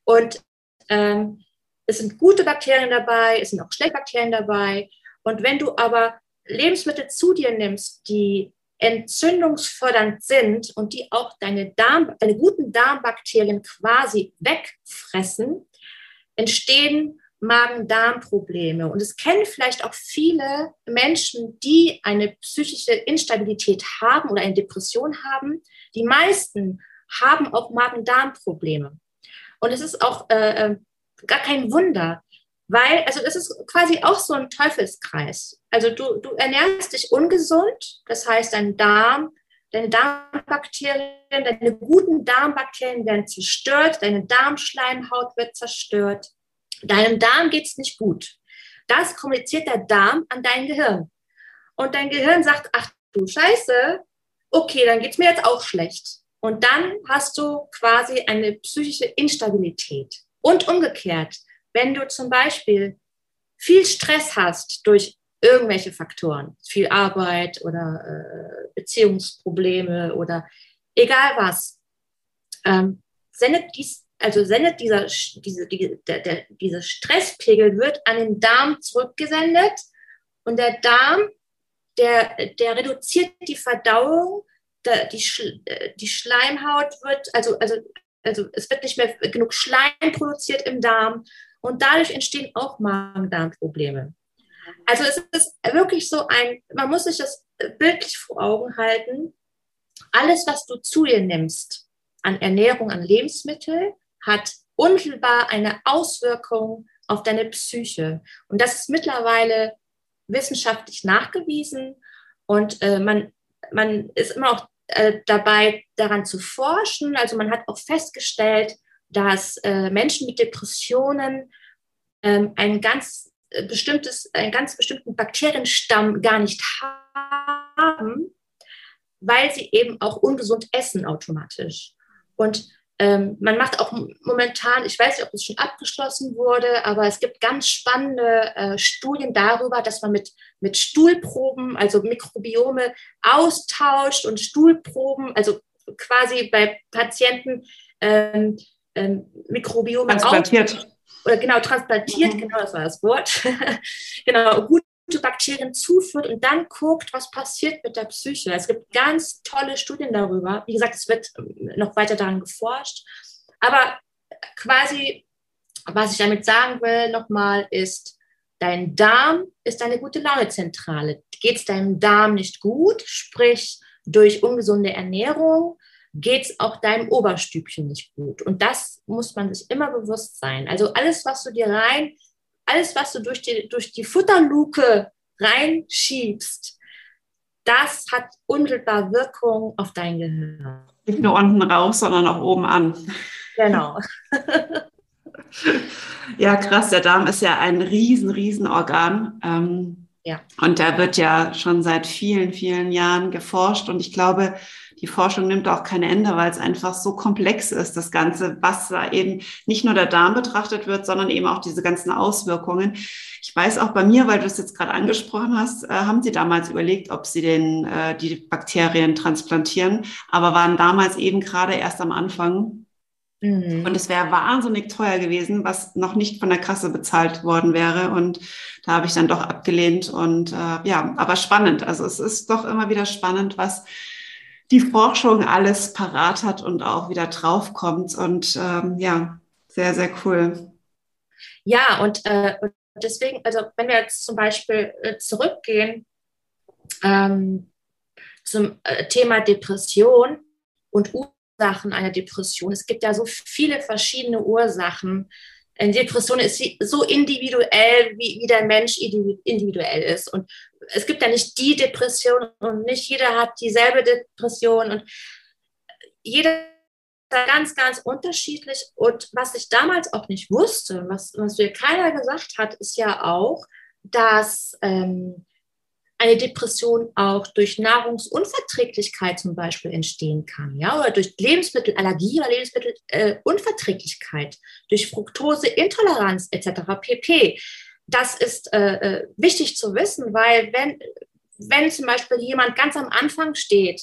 Und ähm, es sind gute Bakterien dabei, es sind auch schlechte Bakterien dabei. Und wenn du aber Lebensmittel zu dir nimmst, die entzündungsfördernd sind und die auch deine, Darm, deine guten Darmbakterien quasi wegfressen, entstehen Magen-Darm-Probleme. Und es kennen vielleicht auch viele Menschen, die eine psychische Instabilität haben oder eine Depression haben. Die meisten haben auch Magen-Darm-Probleme. Und es ist auch äh, äh gar kein Wunder, weil, also das ist quasi auch so ein Teufelskreis. Also du, du ernährst dich ungesund, das heißt, dein Darm, deine Darmbakterien, deine guten Darmbakterien werden zerstört, deine Darmschleimhaut wird zerstört, deinem Darm geht es nicht gut. Das kommuniziert der Darm an dein Gehirn. Und dein Gehirn sagt, ach du Scheiße, okay, dann geht es mir jetzt auch schlecht. Und dann hast du quasi eine psychische Instabilität. Und umgekehrt, wenn du zum Beispiel viel Stress hast durch irgendwelche Faktoren, viel Arbeit oder äh, Beziehungsprobleme oder egal was, ähm, sendet dies, also sendet dieser, diese, die, der, der, dieser Stresspegel wird an den Darm zurückgesendet und der Darm, der, der reduziert die Verdauung, der, die, äh, die Schleimhaut wird, also, also, also es wird nicht mehr genug Schleim produziert im Darm und dadurch entstehen auch Magen-Darm-Probleme. Also es ist wirklich so ein, man muss sich das bildlich vor Augen halten. Alles, was du zu dir nimmst an Ernährung, an Lebensmittel, hat unmittelbar eine Auswirkung auf deine Psyche. Und das ist mittlerweile wissenschaftlich nachgewiesen. Und äh, man, man ist immer auch äh, dabei, daran zu forschen. Also man hat auch festgestellt, dass äh, Menschen mit Depressionen ähm, ein ganz äh, bestimmtes, einen ganz bestimmten Bakterienstamm gar nicht haben, weil sie eben auch ungesund essen automatisch. Und ähm, man macht auch momentan, ich weiß nicht, ob es schon abgeschlossen wurde, aber es gibt ganz spannende äh, Studien darüber, dass man mit, mit Stuhlproben, also Mikrobiome austauscht und Stuhlproben, also quasi bei Patienten ähm, ähm, Mikrobiome transplantiert. Oder genau, transplantiert, mhm. genau, das war das Wort. [LAUGHS] genau, gute Bakterien zuführt und dann guckt, was passiert mit der Psyche. Es gibt ganz tolle Studien darüber. Wie gesagt, es wird noch weiter daran geforscht. Aber quasi, was ich damit sagen will nochmal, ist, dein Darm ist eine gute Launezentrale. Geht es deinem Darm nicht gut, sprich durch ungesunde Ernährung, geht es auch deinem Oberstübchen nicht gut. Und das muss man sich immer bewusst sein. Also alles, was du dir rein, alles, was du durch die, durch die Futterluke reinschiebst, das hat unmittelbar Wirkung auf dein Gehirn. Nicht nur unten raus, sondern auch oben an. Genau. [LAUGHS] ja, krass. Der Darm ist ja ein riesen, riesen Organ. Ähm, ja. Und da wird ja schon seit vielen, vielen Jahren geforscht. Und ich glaube, die Forschung nimmt auch kein Ende, weil es einfach so komplex ist, das Ganze, was da eben nicht nur der Darm betrachtet wird, sondern eben auch diese ganzen Auswirkungen. Ich weiß auch bei mir, weil du es jetzt gerade angesprochen hast, äh, haben sie damals überlegt, ob sie den, äh, die Bakterien transplantieren, aber waren damals eben gerade erst am Anfang Mhm. Und es wäre wahnsinnig teuer gewesen, was noch nicht von der Kasse bezahlt worden wäre. Und da habe ich dann doch abgelehnt. Und äh, ja, aber spannend. Also es ist doch immer wieder spannend, was die Forschung alles parat hat und auch wieder draufkommt. Und ähm, ja, sehr, sehr cool. Ja, und äh, deswegen, also wenn wir jetzt zum Beispiel äh, zurückgehen ähm, zum äh, Thema Depression und Ursachen einer Depression. Es gibt ja so viele verschiedene Ursachen. Eine Depression ist so individuell, wie, wie der Mensch individuell ist. Und es gibt ja nicht die Depression und nicht jeder hat dieselbe Depression und jeder ist ganz, ganz unterschiedlich. Und was ich damals auch nicht wusste, was, was mir keiner gesagt hat, ist ja auch, dass ähm, eine Depression auch durch Nahrungsunverträglichkeit zum Beispiel entstehen kann, ja, oder durch Lebensmittelallergie oder Lebensmittelunverträglichkeit, äh, durch Fructoseintoleranz etc. pp. Das ist äh, äh, wichtig zu wissen, weil wenn, wenn zum Beispiel jemand ganz am Anfang steht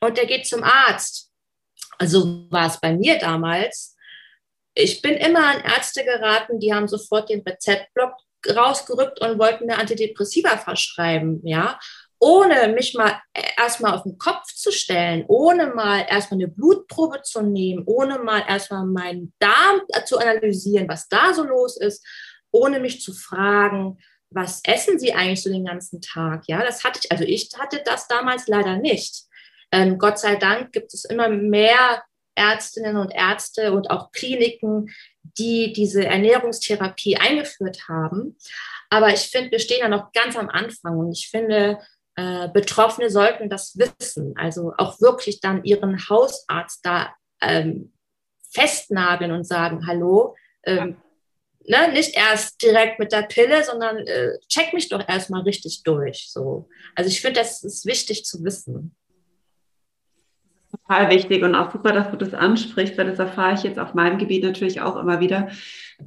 und der geht zum Arzt, also war es bei mir damals, ich bin immer an Ärzte geraten, die haben sofort den Rezeptblock rausgerückt und wollten mir Antidepressiva verschreiben, ja, ohne mich mal erstmal auf den Kopf zu stellen, ohne mal erstmal eine Blutprobe zu nehmen, ohne mal erstmal meinen Darm zu analysieren, was da so los ist, ohne mich zu fragen, was essen Sie eigentlich so den ganzen Tag? Ja, das hatte ich, also ich hatte das damals leider nicht. Ähm, Gott sei Dank gibt es immer mehr Ärztinnen und Ärzte und auch Kliniken, die diese Ernährungstherapie eingeführt haben. Aber ich finde, wir stehen ja noch ganz am Anfang und ich finde, äh, Betroffene sollten das wissen. Also auch wirklich dann ihren Hausarzt da ähm, festnageln und sagen, hallo, ähm, ne, nicht erst direkt mit der Pille, sondern äh, check mich doch erstmal richtig durch. So. Also ich finde, das ist wichtig zu wissen total wichtig und auch super, dass du das ansprichst, weil das erfahre ich jetzt auf meinem Gebiet natürlich auch immer wieder.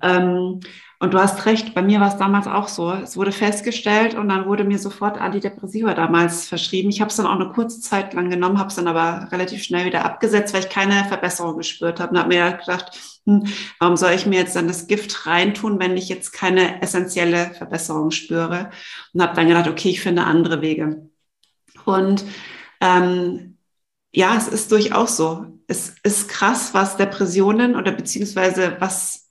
Ähm, und du hast recht, bei mir war es damals auch so. Es wurde festgestellt und dann wurde mir sofort Antidepressiva damals verschrieben. Ich habe es dann auch eine kurze Zeit lang genommen, habe es dann aber relativ schnell wieder abgesetzt, weil ich keine Verbesserung gespürt habe. Und habe mir gedacht, hm, warum soll ich mir jetzt dann das Gift reintun, wenn ich jetzt keine essentielle Verbesserung spüre? Und habe dann gedacht, okay, ich finde andere Wege. Und ähm, ja, es ist durchaus so. Es ist krass, was Depressionen oder beziehungsweise was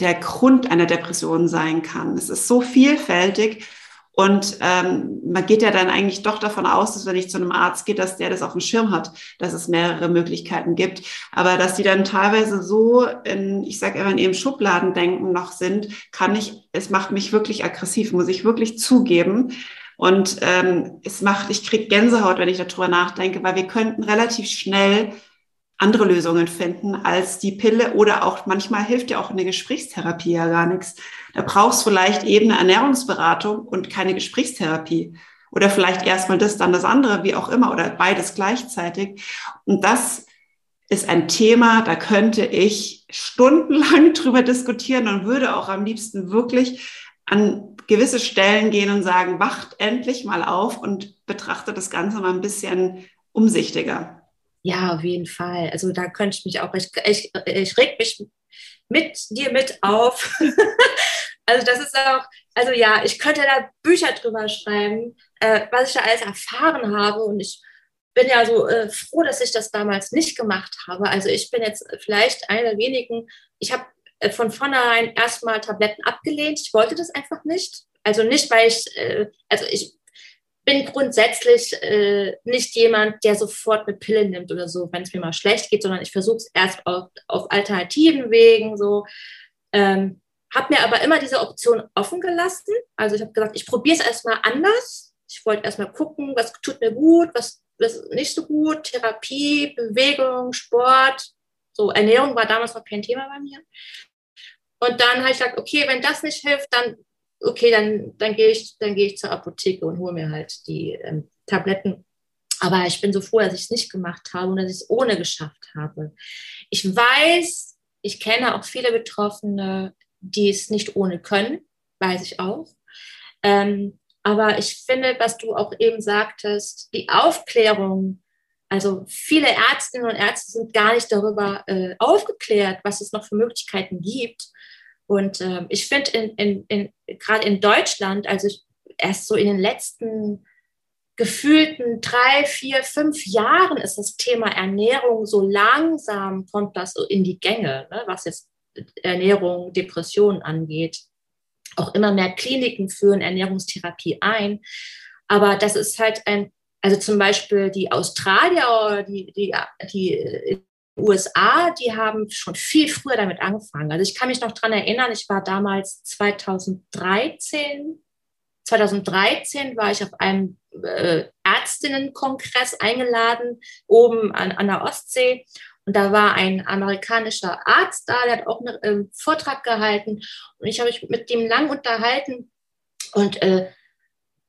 der Grund einer Depression sein kann. Es ist so vielfältig und ähm, man geht ja dann eigentlich doch davon aus, dass wenn ich zu einem Arzt gehe, dass der das auf dem Schirm hat, dass es mehrere Möglichkeiten gibt. Aber dass die dann teilweise so in, ich sage immer, in ihrem Schubladendenken noch sind, kann ich, es macht mich wirklich aggressiv, muss ich wirklich zugeben. Und ähm, es macht, ich kriege Gänsehaut, wenn ich darüber nachdenke, weil wir könnten relativ schnell andere Lösungen finden als die Pille oder auch manchmal hilft ja auch eine Gesprächstherapie ja gar nichts. Da brauchst du vielleicht eben eine Ernährungsberatung und keine Gesprächstherapie. Oder vielleicht erstmal das, dann das andere, wie auch immer, oder beides gleichzeitig. Und das ist ein Thema, da könnte ich stundenlang [LAUGHS] drüber diskutieren und würde auch am liebsten wirklich an gewisse Stellen gehen und sagen, wacht endlich mal auf und betrachte das Ganze mal ein bisschen umsichtiger. Ja, auf jeden Fall. Also da könnte ich mich auch, ich, ich, ich reg mich mit dir mit auf. [LAUGHS] also das ist auch, also ja, ich könnte da Bücher drüber schreiben, äh, was ich da alles erfahren habe und ich bin ja so äh, froh, dass ich das damals nicht gemacht habe. Also ich bin jetzt vielleicht einer der wenigen, ich habe äh, von vornherein erstmal Tabletten abgelehnt. Ich wollte das einfach nicht. Also nicht, weil ich, äh, also ich bin grundsätzlich äh, nicht jemand, der sofort eine Pille nimmt oder so, wenn es mir mal schlecht geht, sondern ich versuche es erst auf, auf, alternativen Wegen so. Ähm, habe mir aber immer diese Option offen gelassen. Also ich habe gesagt, ich probiere es erstmal anders. Ich wollte erstmal gucken, was tut mir gut, was, was nicht so gut. Therapie, Bewegung, Sport. So, Ernährung war damals noch kein Thema bei mir. Und dann habe ich gesagt, okay, wenn das nicht hilft, dann okay, dann, dann gehe ich, dann gehe ich zur Apotheke und hole mir halt die ähm, Tabletten. Aber ich bin so froh, dass ich es nicht gemacht habe und dass ich es ohne geschafft habe. Ich weiß, ich kenne auch viele Betroffene, die es nicht ohne können, weiß ich auch. Ähm, aber ich finde, was du auch eben sagtest, die Aufklärung, also viele Ärztinnen und Ärzte sind gar nicht darüber äh, aufgeklärt, was es noch für Möglichkeiten gibt. Und äh, ich finde, in, in, in, gerade in Deutschland, also erst so in den letzten gefühlten drei, vier, fünf Jahren ist das Thema Ernährung so langsam, kommt das in die Gänge, ne, was jetzt Ernährung, Depressionen angeht. Auch immer mehr Kliniken führen Ernährungstherapie ein. Aber das ist halt ein, also zum Beispiel die Australier die, die, die USA, die haben schon viel früher damit angefangen. Also ich kann mich noch daran erinnern, ich war damals 2013 2013 war ich auf einem äh, Ärztinnenkongress eingeladen, oben an, an der Ostsee. Und da war ein amerikanischer Arzt da, der hat auch einen äh, Vortrag gehalten. Und ich habe mich mit dem lang unterhalten und äh,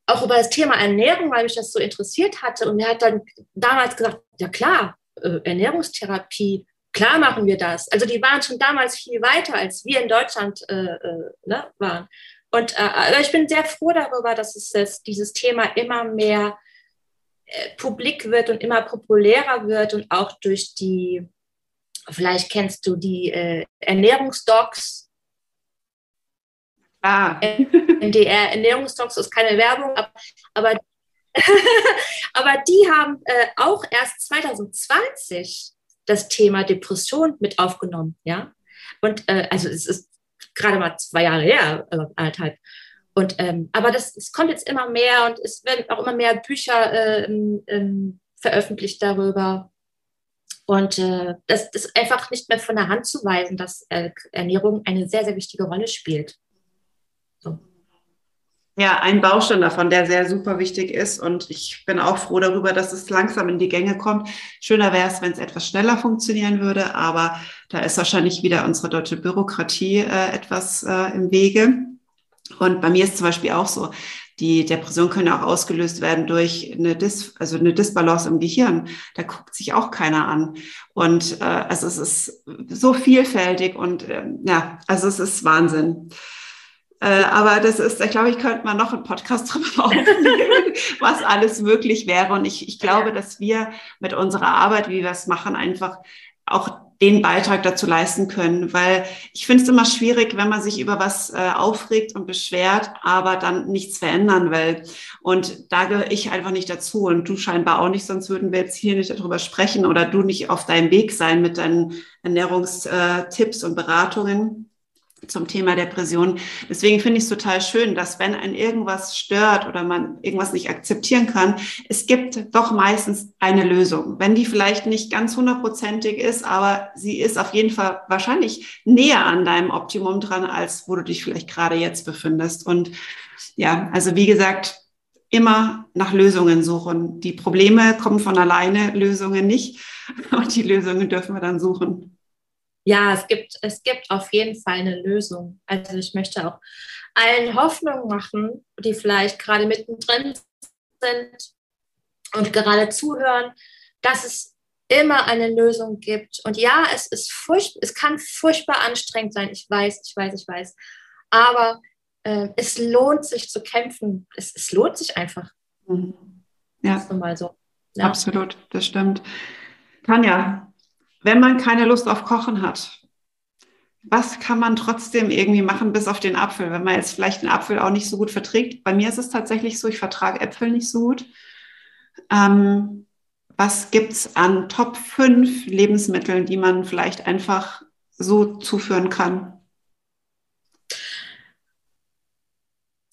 auch über das Thema Ernährung, weil mich das so interessiert hatte. Und er hat dann damals gesagt, ja klar, Ernährungstherapie, klar machen wir das. Also die waren schon damals viel weiter, als wir in Deutschland äh, äh, ne, waren. Und äh, ich bin sehr froh darüber, dass es dass dieses Thema immer mehr äh, publik wird und immer populärer wird und auch durch die, vielleicht kennst du die äh, Ernährungsdocs. Ah. NDR Ernährungsdocs ist keine Werbung, aber, aber [LAUGHS] die haben äh, auch erst 2020 das Thema Depression mit aufgenommen, ja. Und äh, also es ist gerade mal zwei Jahre her, äh, anderthalb. Und, ähm, aber das, es kommt jetzt immer mehr und es werden auch immer mehr Bücher äh, ähm, veröffentlicht darüber. Und äh, das, das, ist einfach nicht mehr von der Hand zu weisen, dass äh, Ernährung eine sehr, sehr wichtige Rolle spielt. Ja, ein Baustein davon, der sehr super wichtig ist. Und ich bin auch froh darüber, dass es langsam in die Gänge kommt. Schöner wäre es, wenn es etwas schneller funktionieren würde, aber da ist wahrscheinlich wieder unsere deutsche Bürokratie äh, etwas äh, im Wege. Und bei mir ist zum Beispiel auch so, die Depression können auch ausgelöst werden durch eine, Dis also eine Disbalance im Gehirn. Da guckt sich auch keiner an. Und äh, also es ist so vielfältig und äh, ja, also es ist Wahnsinn. Äh, aber das ist, ich glaube, ich könnte mal noch einen Podcast [LAUGHS] drüber aufnehmen, was alles möglich wäre. Und ich, ich glaube, dass wir mit unserer Arbeit, wie wir es machen, einfach auch den Beitrag dazu leisten können, weil ich finde es immer schwierig, wenn man sich über was äh, aufregt und beschwert, aber dann nichts verändern will. Und da gehöre ich einfach nicht dazu und du scheinbar auch nicht, sonst würden wir jetzt hier nicht darüber sprechen oder du nicht auf deinem Weg sein mit deinen Ernährungstipps und Beratungen zum Thema Depression. Deswegen finde ich es total schön, dass wenn ein irgendwas stört oder man irgendwas nicht akzeptieren kann, es gibt doch meistens eine Lösung. Wenn die vielleicht nicht ganz hundertprozentig ist, aber sie ist auf jeden Fall wahrscheinlich näher an deinem Optimum dran, als wo du dich vielleicht gerade jetzt befindest. Und ja, also wie gesagt, immer nach Lösungen suchen. Die Probleme kommen von alleine, Lösungen nicht. [LAUGHS] Und die Lösungen dürfen wir dann suchen ja, es gibt, es gibt auf jeden Fall eine Lösung. Also ich möchte auch allen Hoffnung machen, die vielleicht gerade mittendrin sind und gerade zuhören, dass es immer eine Lösung gibt. Und ja, es ist furcht, es kann furchtbar anstrengend sein. Ich weiß, ich weiß, ich weiß. Aber äh, es lohnt sich zu kämpfen. Es, es lohnt sich einfach. Mhm. Ja. Das ist mal so. Ja. Absolut, das stimmt. Tanja, wenn man keine Lust auf Kochen hat, was kann man trotzdem irgendwie machen, bis auf den Apfel, wenn man jetzt vielleicht den Apfel auch nicht so gut verträgt? Bei mir ist es tatsächlich so, ich vertrage Äpfel nicht so gut. Ähm, was gibt es an Top 5 Lebensmitteln, die man vielleicht einfach so zuführen kann?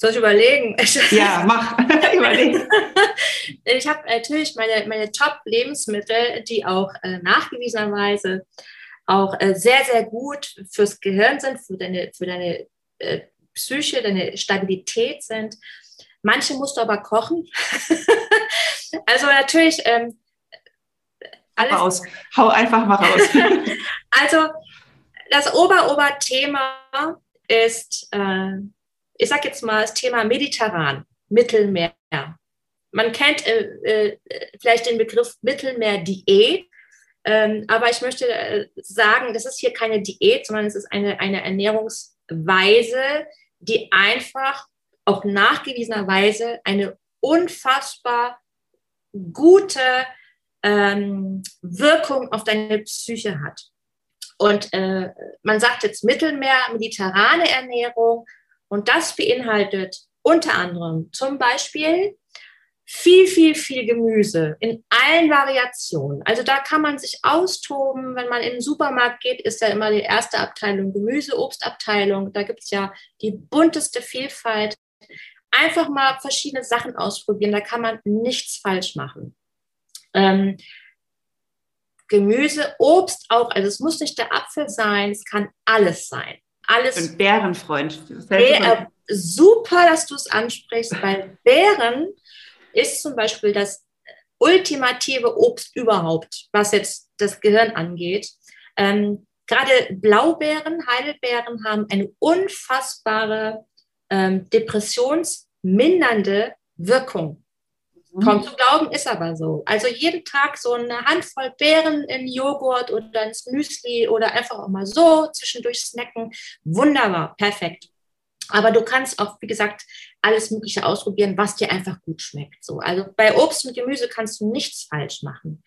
Soll ich überlegen? [LAUGHS] Ja, mach, [LAUGHS] überlegen. ich habe natürlich meine, meine Top-Lebensmittel, die auch äh, nachgewiesenerweise auch äh, sehr, sehr gut fürs Gehirn sind, für deine, für deine äh, Psyche, deine Stabilität sind. Manche musst du aber kochen. [LAUGHS] also natürlich ähm, alles. Raus. Hau einfach mal raus. also das Ober-Ober-Thema ist, äh, ich sage jetzt mal das Thema Mediterran, Mittelmeer. man kennt äh, äh, vielleicht den Begriff Mittelmeer-Diät, ähm, aber ich möchte äh, sagen, das ist hier keine Diät, sondern es ist eine, eine Ernährungsweise, die einfach auch nachgewiesenerweise eine unfassbar gute ähm, Wirkung auf deine Psyche hat. Und äh, man sagt jetzt Mittelmeer, mediterrane Ernährung. Und das beinhaltet unter anderem zum Beispiel viel, viel, viel Gemüse in allen Variationen. Also da kann man sich austoben. Wenn man in den Supermarkt geht, ist ja immer die erste Abteilung Gemüse, Obstabteilung. Da gibt es ja die bunteste Vielfalt. Einfach mal verschiedene Sachen ausprobieren. Da kann man nichts falsch machen. Ähm, Gemüse, Obst auch. Also es muss nicht der Apfel sein, es kann alles sein. Alles. Ich bin Bärenfreund. Äh, super, dass du es ansprichst, weil Bären ist zum Beispiel das ultimative Obst überhaupt, was jetzt das Gehirn angeht. Ähm, gerade Blaubeeren, Heidelbeeren haben eine unfassbare ähm, depressionsmindernde Wirkung. Mhm. Kaum zu glauben, ist aber so. Also jeden Tag so eine Handvoll Beeren in Joghurt oder ins Müsli oder einfach auch mal so zwischendurch snacken. Wunderbar, perfekt. Aber du kannst auch, wie gesagt, alles Mögliche ausprobieren, was dir einfach gut schmeckt. So. Also bei Obst und Gemüse kannst du nichts falsch machen.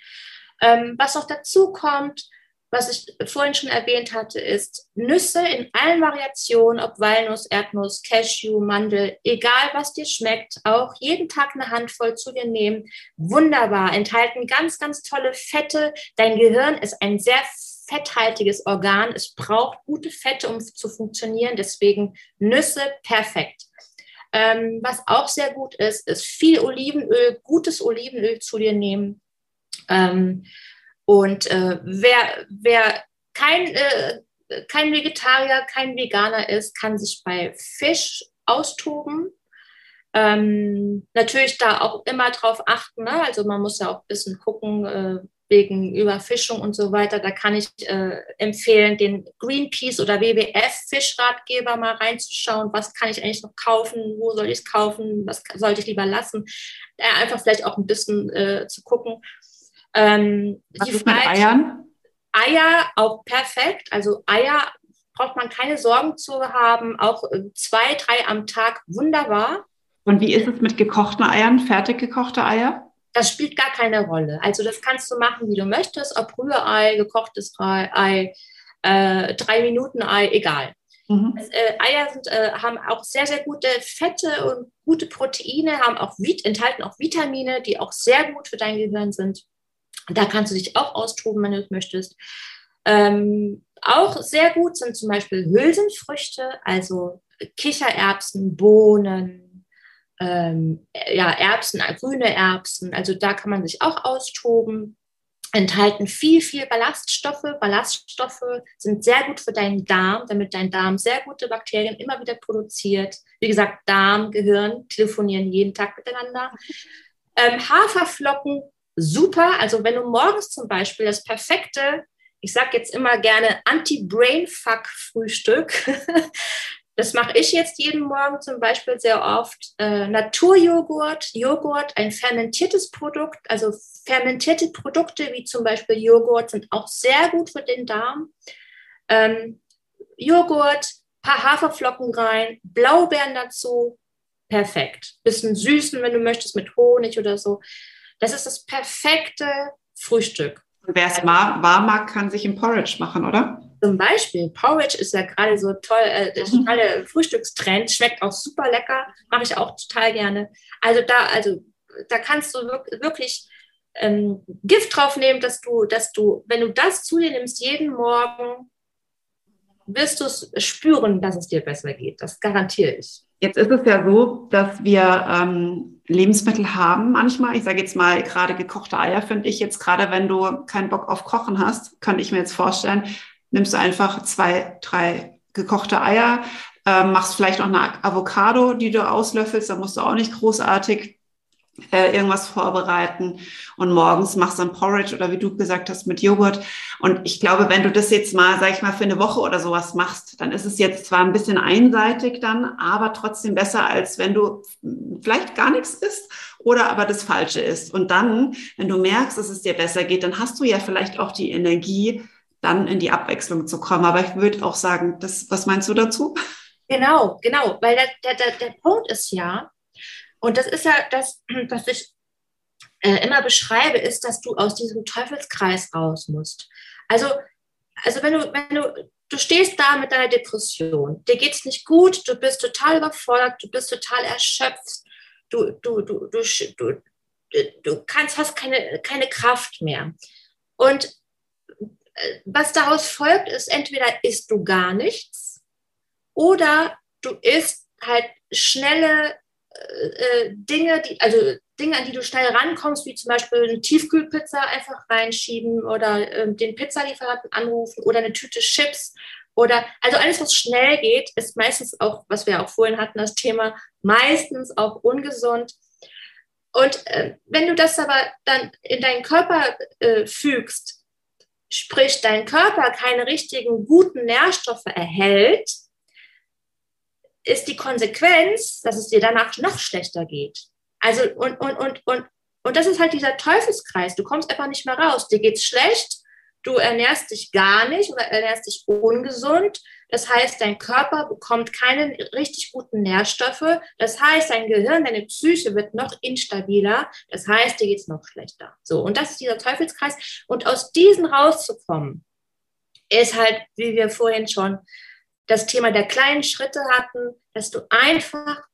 Ähm, was noch dazu kommt, was ich vorhin schon erwähnt hatte, ist Nüsse in allen Variationen, ob Walnuss, Erdnuss, Cashew, Mandel, egal was dir schmeckt, auch jeden Tag eine Handvoll zu dir nehmen. Wunderbar, enthalten ganz, ganz tolle Fette. Dein Gehirn ist ein sehr fetthaltiges Organ. Es braucht gute Fette, um zu funktionieren. Deswegen Nüsse perfekt. Ähm, was auch sehr gut ist, ist viel Olivenöl, gutes Olivenöl zu dir nehmen. Ähm, und äh, wer, wer kein, äh, kein Vegetarier, kein Veganer ist, kann sich bei Fisch austoben. Ähm, natürlich da auch immer drauf achten. Ne? Also man muss ja auch ein bisschen gucken, äh, wegen Überfischung und so weiter, da kann ich äh, empfehlen, den Greenpeace oder WWF Fischratgeber mal reinzuschauen. Was kann ich eigentlich noch kaufen? Wo soll ich es kaufen? Was sollte ich lieber lassen? Äh, einfach vielleicht auch ein bisschen äh, zu gucken. Ähm, was ist mit Eiern? Eier auch perfekt. Also Eier braucht man keine Sorgen zu haben. Auch äh, zwei, drei am Tag wunderbar. Und wie ist es mit gekochten Eiern, fertig gekochte Eier? das spielt gar keine Rolle. Also das kannst du machen, wie du möchtest, ob Rührei, gekochtes Ei, äh, drei Minuten Ei, egal. Mhm. Äh, Eier sind, äh, haben auch sehr, sehr gute Fette und gute Proteine, haben auch enthalten auch Vitamine, die auch sehr gut für dein Gehirn sind. Da kannst du dich auch austoben, wenn du es möchtest. Ähm, auch sehr gut sind zum Beispiel Hülsenfrüchte, also Kichererbsen, Bohnen, ähm, ja, Erbsen, grüne Erbsen. Also da kann man sich auch austoben. Enthalten viel, viel Ballaststoffe. Ballaststoffe sind sehr gut für deinen Darm, damit dein Darm sehr gute Bakterien immer wieder produziert. Wie gesagt, Darm, Gehirn telefonieren jeden Tag miteinander. Ähm, Haferflocken, super. Also wenn du morgens zum Beispiel das perfekte ich sage jetzt immer gerne Anti-Brain-Fuck-Frühstück. [LAUGHS] Das mache ich jetzt jeden Morgen zum Beispiel sehr oft. Äh, Naturjoghurt, Joghurt, ein fermentiertes Produkt. Also fermentierte Produkte wie zum Beispiel Joghurt sind auch sehr gut für den Darm. Ähm, Joghurt, paar Haferflocken rein, Blaubeeren dazu, perfekt. Bisschen süßen, wenn du möchtest, mit Honig oder so. Das ist das perfekte Frühstück. Wer es warm mag, kann sich im Porridge machen, oder? Zum Beispiel, Porridge ist ja gerade so toll, äh, der mhm. totale Frühstückstrend, schmeckt auch super lecker, mache ich auch total gerne. Also da, also da kannst du wirklich ähm, Gift drauf nehmen, dass du, dass du, wenn du das zu dir nimmst jeden Morgen, wirst du es spüren, dass es dir besser geht. Das garantiere ich. Jetzt ist es ja so, dass wir ähm, Lebensmittel haben manchmal. Ich sage jetzt mal, gerade gekochte Eier finde ich jetzt, gerade wenn du keinen Bock auf Kochen hast, könnte ich mir jetzt vorstellen, nimmst du einfach zwei, drei gekochte Eier, äh, machst vielleicht noch eine Avocado, die du auslöffelst, da musst du auch nicht großartig äh, irgendwas vorbereiten und morgens machst du ein Porridge oder wie du gesagt hast mit Joghurt. Und ich glaube, wenn du das jetzt mal, sag ich mal, für eine Woche oder sowas machst, dann ist es jetzt zwar ein bisschen einseitig dann, aber trotzdem besser, als wenn du vielleicht gar nichts isst oder aber das Falsche ist. Und dann, wenn du merkst, dass es dir besser geht, dann hast du ja vielleicht auch die Energie, dann in die Abwechslung zu kommen. Aber ich würde auch sagen, das, was meinst du dazu? Genau, genau, weil der, der, der Punkt ist ja, und das ist ja das, [CLEARS THROAT] was ich äh, immer beschreibe, ist, dass du aus diesem Teufelskreis raus musst. Also, also wenn du, wenn du, du stehst da mit deiner Depression, dir geht es nicht gut, du bist total überfordert, du bist total erschöpft, du, du, du, du, du, du kannst, hast keine, keine Kraft mehr. Und äh, was daraus folgt, ist entweder isst du gar nichts oder du isst halt schnelle äh, äh, Dinge, die, also Dinge, an die du schnell rankommst, wie zum Beispiel eine Tiefkühlpizza einfach reinschieben oder äh, den Pizzalieferanten anrufen oder eine Tüte Chips oder also alles, was schnell geht, ist meistens auch, was wir auch vorhin hatten, das Thema, meistens auch ungesund. Und äh, wenn du das aber dann in deinen Körper äh, fügst, sprich dein Körper keine richtigen guten Nährstoffe erhält, ist die Konsequenz, dass es dir danach noch schlechter geht. Also, und, und, und, und, und das ist halt dieser Teufelskreis. Du kommst einfach nicht mehr raus. Dir geht's schlecht, du ernährst dich gar nicht oder ernährst dich ungesund. Das heißt, dein Körper bekommt keine richtig guten Nährstoffe. Das heißt, dein Gehirn, deine Psyche wird noch instabiler. Das heißt, dir geht's noch schlechter. So, und das ist dieser Teufelskreis. Und aus diesen rauszukommen, ist halt, wie wir vorhin schon das Thema der kleinen Schritte hatten, dass du einfach,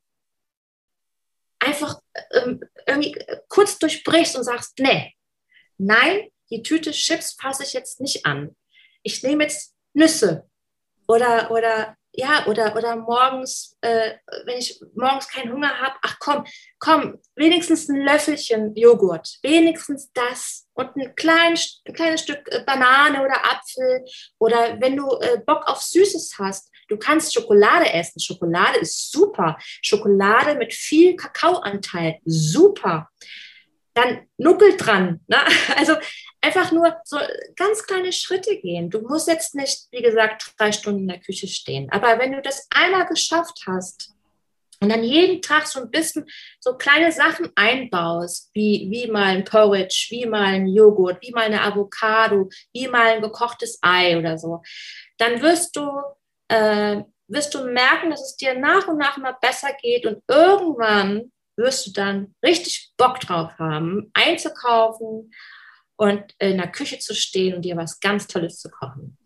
einfach ähm, irgendwie kurz durchbrichst und sagst, nee, nein, die Tüte Chips fasse ich jetzt nicht an. Ich nehme jetzt Nüsse oder, oder ja, oder, oder morgens, äh, wenn ich morgens keinen Hunger habe, ach komm, komm, wenigstens ein Löffelchen Joghurt, wenigstens das und ein, klein, ein kleines Stück äh, Banane oder Apfel oder wenn du äh, Bock auf Süßes hast, du kannst Schokolade essen. Schokolade ist super. Schokolade mit viel Kakaoanteil, super. Dann Nuckel dran. Ne? [LAUGHS] Also einfach nur so ganz kleine Schritte gehen. Du musst jetzt nicht, wie gesagt, drei Stunden in der Küche stehen. Aber wenn du das einmal geschafft hast und dann jeden Tag so ein bisschen so kleine Sachen einbaust, wie, wie mal ein Porridge, wie mal ein Joghurt, wie mal eine Avocado, wie mal ein gekochtes Ei oder so, dann wirst du, äh, wirst du merken, dass es dir nach und nach immer besser geht und irgendwann wirst du dann richtig Bock drauf haben, einzukaufen und in der Küche zu stehen und dir was ganz Tolles zu kochen.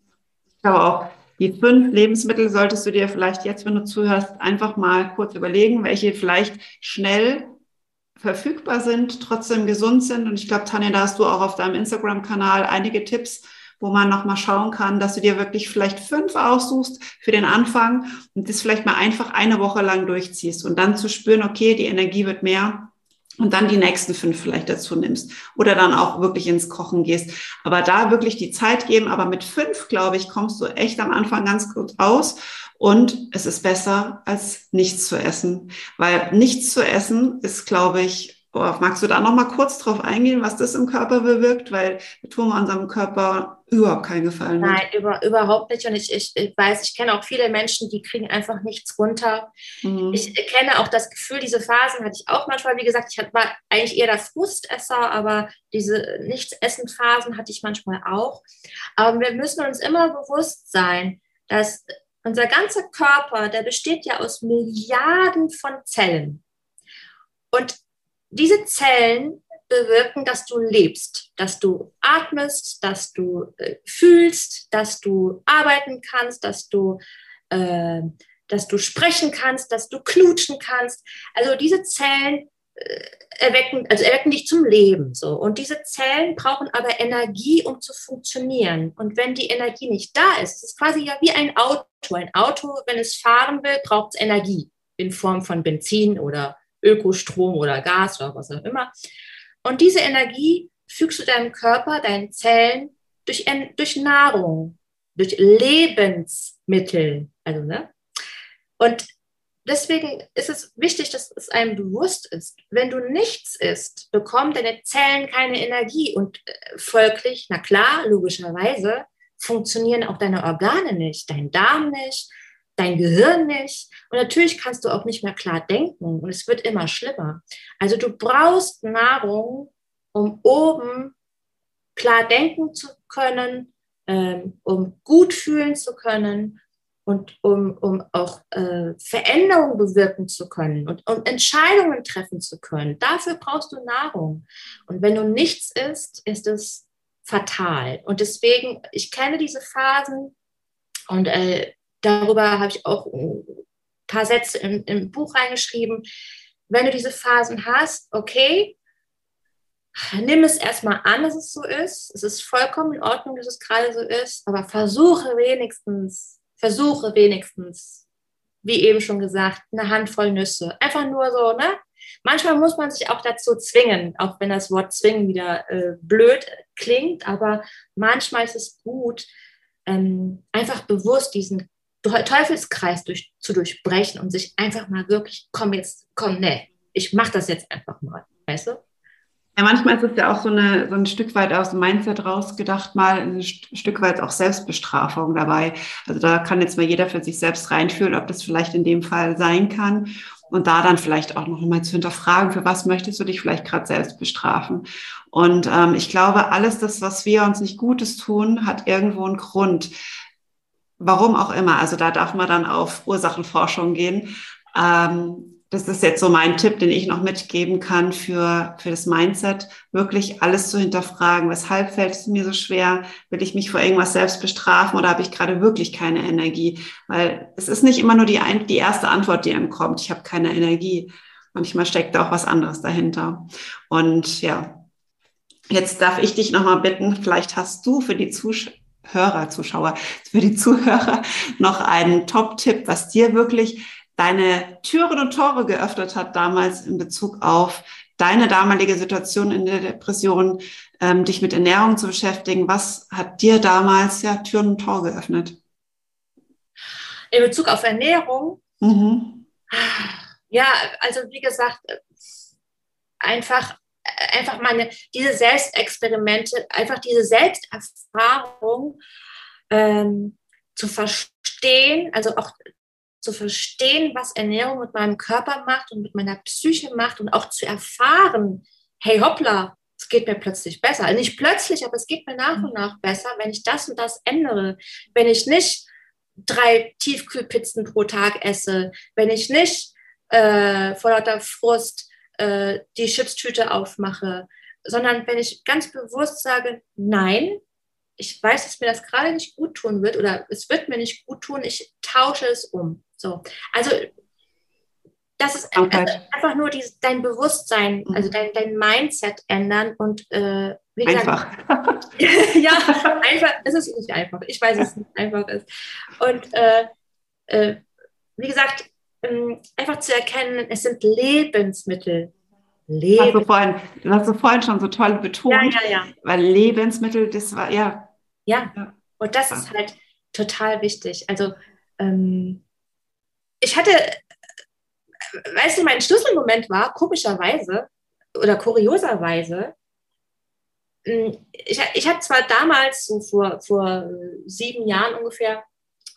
Ich glaube auch, die fünf Lebensmittel solltest du dir vielleicht jetzt, wenn du zuhörst, einfach mal kurz überlegen, welche vielleicht schnell verfügbar sind, trotzdem gesund sind. Und ich glaube, Tanja, da hast du auch auf deinem Instagram-Kanal einige Tipps, wo man nochmal schauen kann, dass du dir wirklich vielleicht fünf aussuchst für den Anfang und das vielleicht mal einfach eine Woche lang durchziehst und dann zu spüren, okay, die Energie wird mehr und dann die nächsten fünf vielleicht dazu nimmst oder dann auch wirklich ins Kochen gehst. Aber da wirklich die Zeit geben, aber mit fünf, glaube ich, kommst du echt am Anfang ganz gut aus. Und es ist besser als nichts zu essen, weil nichts zu essen ist, glaube ich, Oh, magst du da noch mal kurz drauf eingehen, was das im Körper bewirkt? Weil wir tun unserem Körper überhaupt keinen Gefallen. Nein, über, überhaupt nicht. Und ich, ich, ich, weiß, ich kenne auch viele Menschen, die kriegen einfach nichts runter. Mhm. Ich kenne auch das Gefühl, diese Phasen hatte ich auch manchmal. Wie gesagt, ich war eigentlich eher der Frustesser, aber diese Nichtsessen-Phasen hatte ich manchmal auch. Aber wir müssen uns immer bewusst sein, dass unser ganzer Körper, der besteht ja aus Milliarden von Zellen. Und diese Zellen bewirken, dass du lebst, dass du atmest, dass du äh, fühlst, dass du arbeiten kannst, dass du, äh, dass du sprechen kannst, dass du knutschen kannst. Also diese Zellen äh, erwecken, also erwecken dich zum Leben. So. Und diese Zellen brauchen aber Energie, um zu funktionieren. Und wenn die Energie nicht da ist, ist es quasi ja wie ein Auto. Ein Auto, wenn es fahren will, braucht es Energie in Form von Benzin oder Ökostrom oder Gas oder was auch immer. Und diese Energie fügst du deinem Körper, deinen Zellen durch, durch Nahrung, durch Lebensmittel. Also, ne? Und deswegen ist es wichtig, dass es einem bewusst ist. Wenn du nichts isst, bekommen deine Zellen keine Energie und äh, folglich, na klar, logischerweise, funktionieren auch deine Organe nicht, dein Darm nicht, dein Gehirn nicht und natürlich kannst du auch nicht mehr klar denken und es wird immer schlimmer. Also du brauchst Nahrung, um oben klar denken zu können, ähm, um gut fühlen zu können und um, um auch äh, Veränderungen bewirken zu können und um Entscheidungen treffen zu können. Dafür brauchst du Nahrung. Und wenn du nichts isst, ist es fatal. Und deswegen, ich kenne diese Phasen und äh, darüber habe ich auch paar Sätze im, im Buch reingeschrieben. Wenn du diese Phasen hast, okay, nimm es erstmal an, dass es so ist. Es ist vollkommen in Ordnung, dass es gerade so ist, aber versuche wenigstens, versuche wenigstens, wie eben schon gesagt, eine Handvoll Nüsse. Einfach nur so, ne? Manchmal muss man sich auch dazu zwingen, auch wenn das Wort zwingen wieder äh, blöd klingt, aber manchmal ist es gut, ähm, einfach bewusst diesen Teufelskreis durch, zu durchbrechen und sich einfach mal wirklich, komm jetzt, komm, ne, ich mach das jetzt einfach mal, weißt du? Ja, manchmal ist es ja auch so, eine, so ein Stück weit aus dem Mindset rausgedacht, mal ein Stück weit auch Selbstbestrafung dabei. Also da kann jetzt mal jeder für sich selbst reinfühlen, ob das vielleicht in dem Fall sein kann. Und da dann vielleicht auch noch mal zu hinterfragen, für was möchtest du dich vielleicht gerade selbst bestrafen? Und ähm, ich glaube, alles das, was wir uns nicht Gutes tun, hat irgendwo einen Grund. Warum auch immer. Also da darf man dann auf Ursachenforschung gehen. Ähm, das ist jetzt so mein Tipp, den ich noch mitgeben kann für, für das Mindset, wirklich alles zu hinterfragen. Weshalb fällt es mir so schwer? Will ich mich vor irgendwas selbst bestrafen oder habe ich gerade wirklich keine Energie? Weil es ist nicht immer nur die, ein, die erste Antwort, die einem kommt. Ich habe keine Energie. Manchmal steckt da auch was anderes dahinter. Und ja, jetzt darf ich dich nochmal bitten, vielleicht hast du für die Zuhörer, Zuschauer, für die Zuhörer noch einen Top-Tipp, was dir wirklich deine Türen und Tore geöffnet hat damals in Bezug auf deine damalige Situation in der Depression, ähm, dich mit Ernährung zu beschäftigen. Was hat dir damals ja Türen und Tore geöffnet? In Bezug auf Ernährung? Mhm. Ja, also wie gesagt, einfach einfach meine diese Selbstexperimente, einfach diese Selbsterfahrung ähm, zu verstehen, also auch zu verstehen, was Ernährung mit meinem Körper macht und mit meiner Psyche macht und auch zu erfahren, hey hoppla, es geht mir plötzlich besser. Also nicht plötzlich, aber es geht mir nach und nach besser, wenn ich das und das ändere. Wenn ich nicht drei Tiefkühlpizzen pro Tag esse, wenn ich nicht äh, vor lauter Frust äh, die Chipstüte aufmache, sondern wenn ich ganz bewusst sage, nein, ich weiß, dass mir das gerade nicht gut tun wird oder es wird mir nicht gut tun, ich tausche es um. So. Also das ist okay. einfach nur dieses, dein Bewusstsein, mhm. also dein, dein Mindset ändern und äh, wie gesagt, einfach. [LAUGHS] ja, einfach, es ist nicht einfach. Ich weiß, dass es nicht einfach ist. Und äh, äh, wie gesagt, einfach zu erkennen, es sind Lebensmittel. Lebens hast du, vorhin, hast du vorhin schon so toll betont, ja, ja, ja. weil Lebensmittel, das war, ja. Ja, und das ist halt total wichtig. Also, ähm, ich hatte, weißt du, mein Schlüsselmoment war, komischerweise oder kurioserweise, hm, ich, ich habe zwar damals, so vor, vor sieben Jahren ungefähr,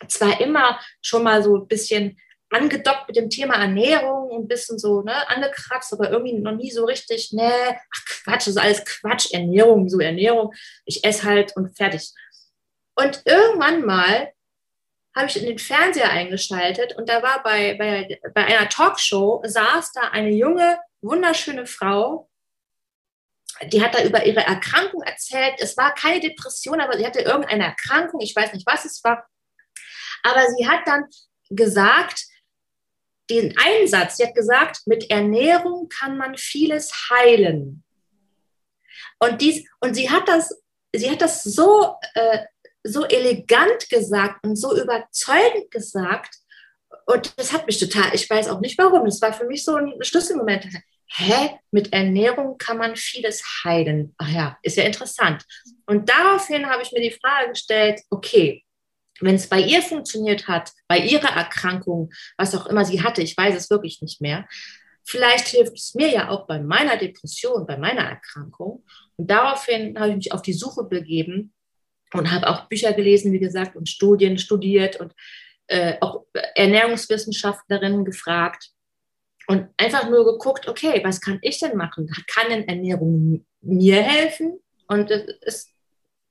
zwar immer schon mal so ein bisschen angedockt mit dem Thema Ernährung und ein bisschen so ne, angekratzt, aber irgendwie noch nie so richtig, ne, ach Quatsch, das ist alles Quatsch, Ernährung, so Ernährung, ich esse halt und fertig. Und irgendwann mal habe ich in den Fernseher eingeschaltet und da war bei, bei, bei einer Talkshow, saß da eine junge, wunderschöne Frau, die hat da über ihre Erkrankung erzählt. Es war keine Depression, aber sie hatte irgendeine Erkrankung, ich weiß nicht, was es war. Aber sie hat dann gesagt, den Einsatz, sie hat gesagt, mit Ernährung kann man vieles heilen. Und, dies, und sie hat das, sie hat das so äh, so elegant gesagt und so überzeugend gesagt. Und das hat mich total, ich weiß auch nicht warum, das war für mich so ein Schlüsselmoment. Hä? Mit Ernährung kann man vieles heilen. Ach ja, ist ja interessant. Und daraufhin habe ich mir die Frage gestellt, okay, wenn es bei ihr funktioniert hat, bei ihrer Erkrankung, was auch immer sie hatte, ich weiß es wirklich nicht mehr, vielleicht hilft es mir ja auch bei meiner Depression, bei meiner Erkrankung. Und daraufhin habe ich mich auf die Suche begeben und habe auch Bücher gelesen, wie gesagt, und Studien studiert und äh, auch Ernährungswissenschaftlerinnen gefragt und einfach nur geguckt, okay, was kann ich denn machen? Kann denn Ernährung mir helfen? Und es ist,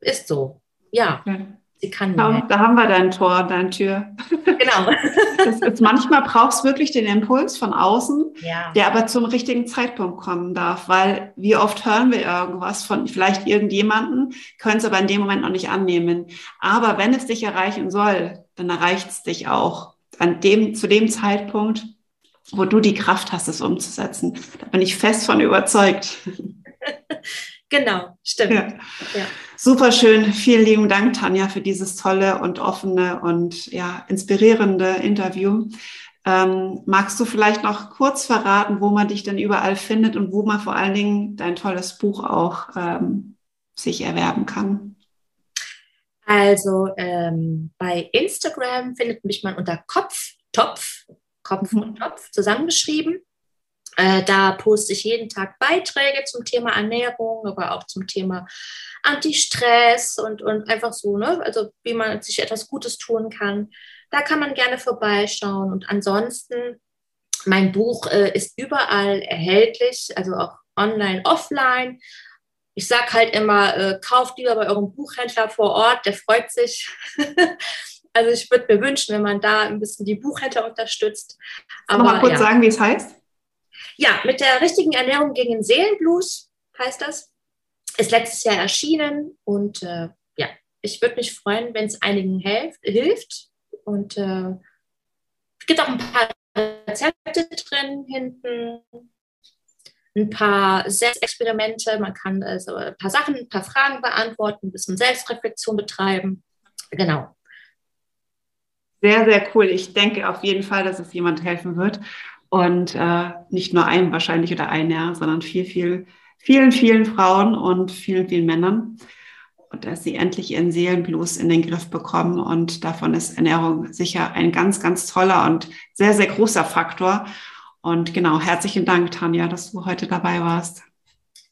ist so, ja. ja. Sie kann ja, da haben wir dein Tor, deine Tür. Genau. [LAUGHS] das ist, manchmal brauchst du wirklich den Impuls von außen, ja. der aber zum richtigen Zeitpunkt kommen darf, weil wie oft hören wir irgendwas von vielleicht irgendjemanden, können es aber in dem Moment noch nicht annehmen. Aber wenn es dich erreichen soll, dann erreicht es dich auch an dem, zu dem Zeitpunkt, wo du die Kraft hast, es umzusetzen. Da bin ich fest von überzeugt. [LAUGHS] Genau, stimmt. Ja. Ja. Super schön. Vielen lieben Dank, Tanja, für dieses tolle und offene und ja, inspirierende Interview. Ähm, magst du vielleicht noch kurz verraten, wo man dich denn überall findet und wo man vor allen Dingen dein tolles Buch auch ähm, sich erwerben kann? Also ähm, bei Instagram findet mich man unter Kopf, Topf, Kopf mhm. und Topf zusammengeschrieben. Äh, da poste ich jeden Tag Beiträge zum Thema Ernährung, aber auch zum Thema Anti-Stress und, und einfach so, ne? also wie man sich etwas Gutes tun kann. Da kann man gerne vorbeischauen. Und ansonsten, mein Buch äh, ist überall erhältlich, also auch online, offline. Ich sage halt immer, äh, kauft lieber bei eurem Buchhändler vor Ort, der freut sich. [LAUGHS] also ich würde mir wünschen, wenn man da ein bisschen die Buchhändler unterstützt. Aber, mal kurz ja. sagen, wie es heißt? Ja, mit der richtigen Ernährung gegen den Seelenblues heißt das. Ist letztes Jahr erschienen und äh, ja, ich würde mich freuen, wenn es einigen hilft. Und äh, es gibt auch ein paar Rezepte drin hinten, ein paar Selbstexperimente. Man kann also ein paar Sachen, ein paar Fragen beantworten, ein bisschen Selbstreflexion betreiben. Genau. Sehr, sehr cool. Ich denke auf jeden Fall, dass es jemand helfen wird. Und äh, nicht nur einem wahrscheinlich oder einer, sondern viel, viel, vielen, vielen Frauen und vielen, vielen Männern. Und dass sie endlich ihren Seelenblues in den Griff bekommen. Und davon ist Ernährung sicher ein ganz, ganz toller und sehr, sehr großer Faktor. Und genau, herzlichen Dank, Tanja, dass du heute dabei warst.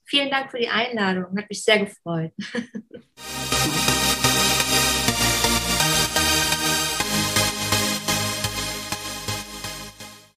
Vielen Dank für die Einladung. Hat mich sehr gefreut. [LAUGHS]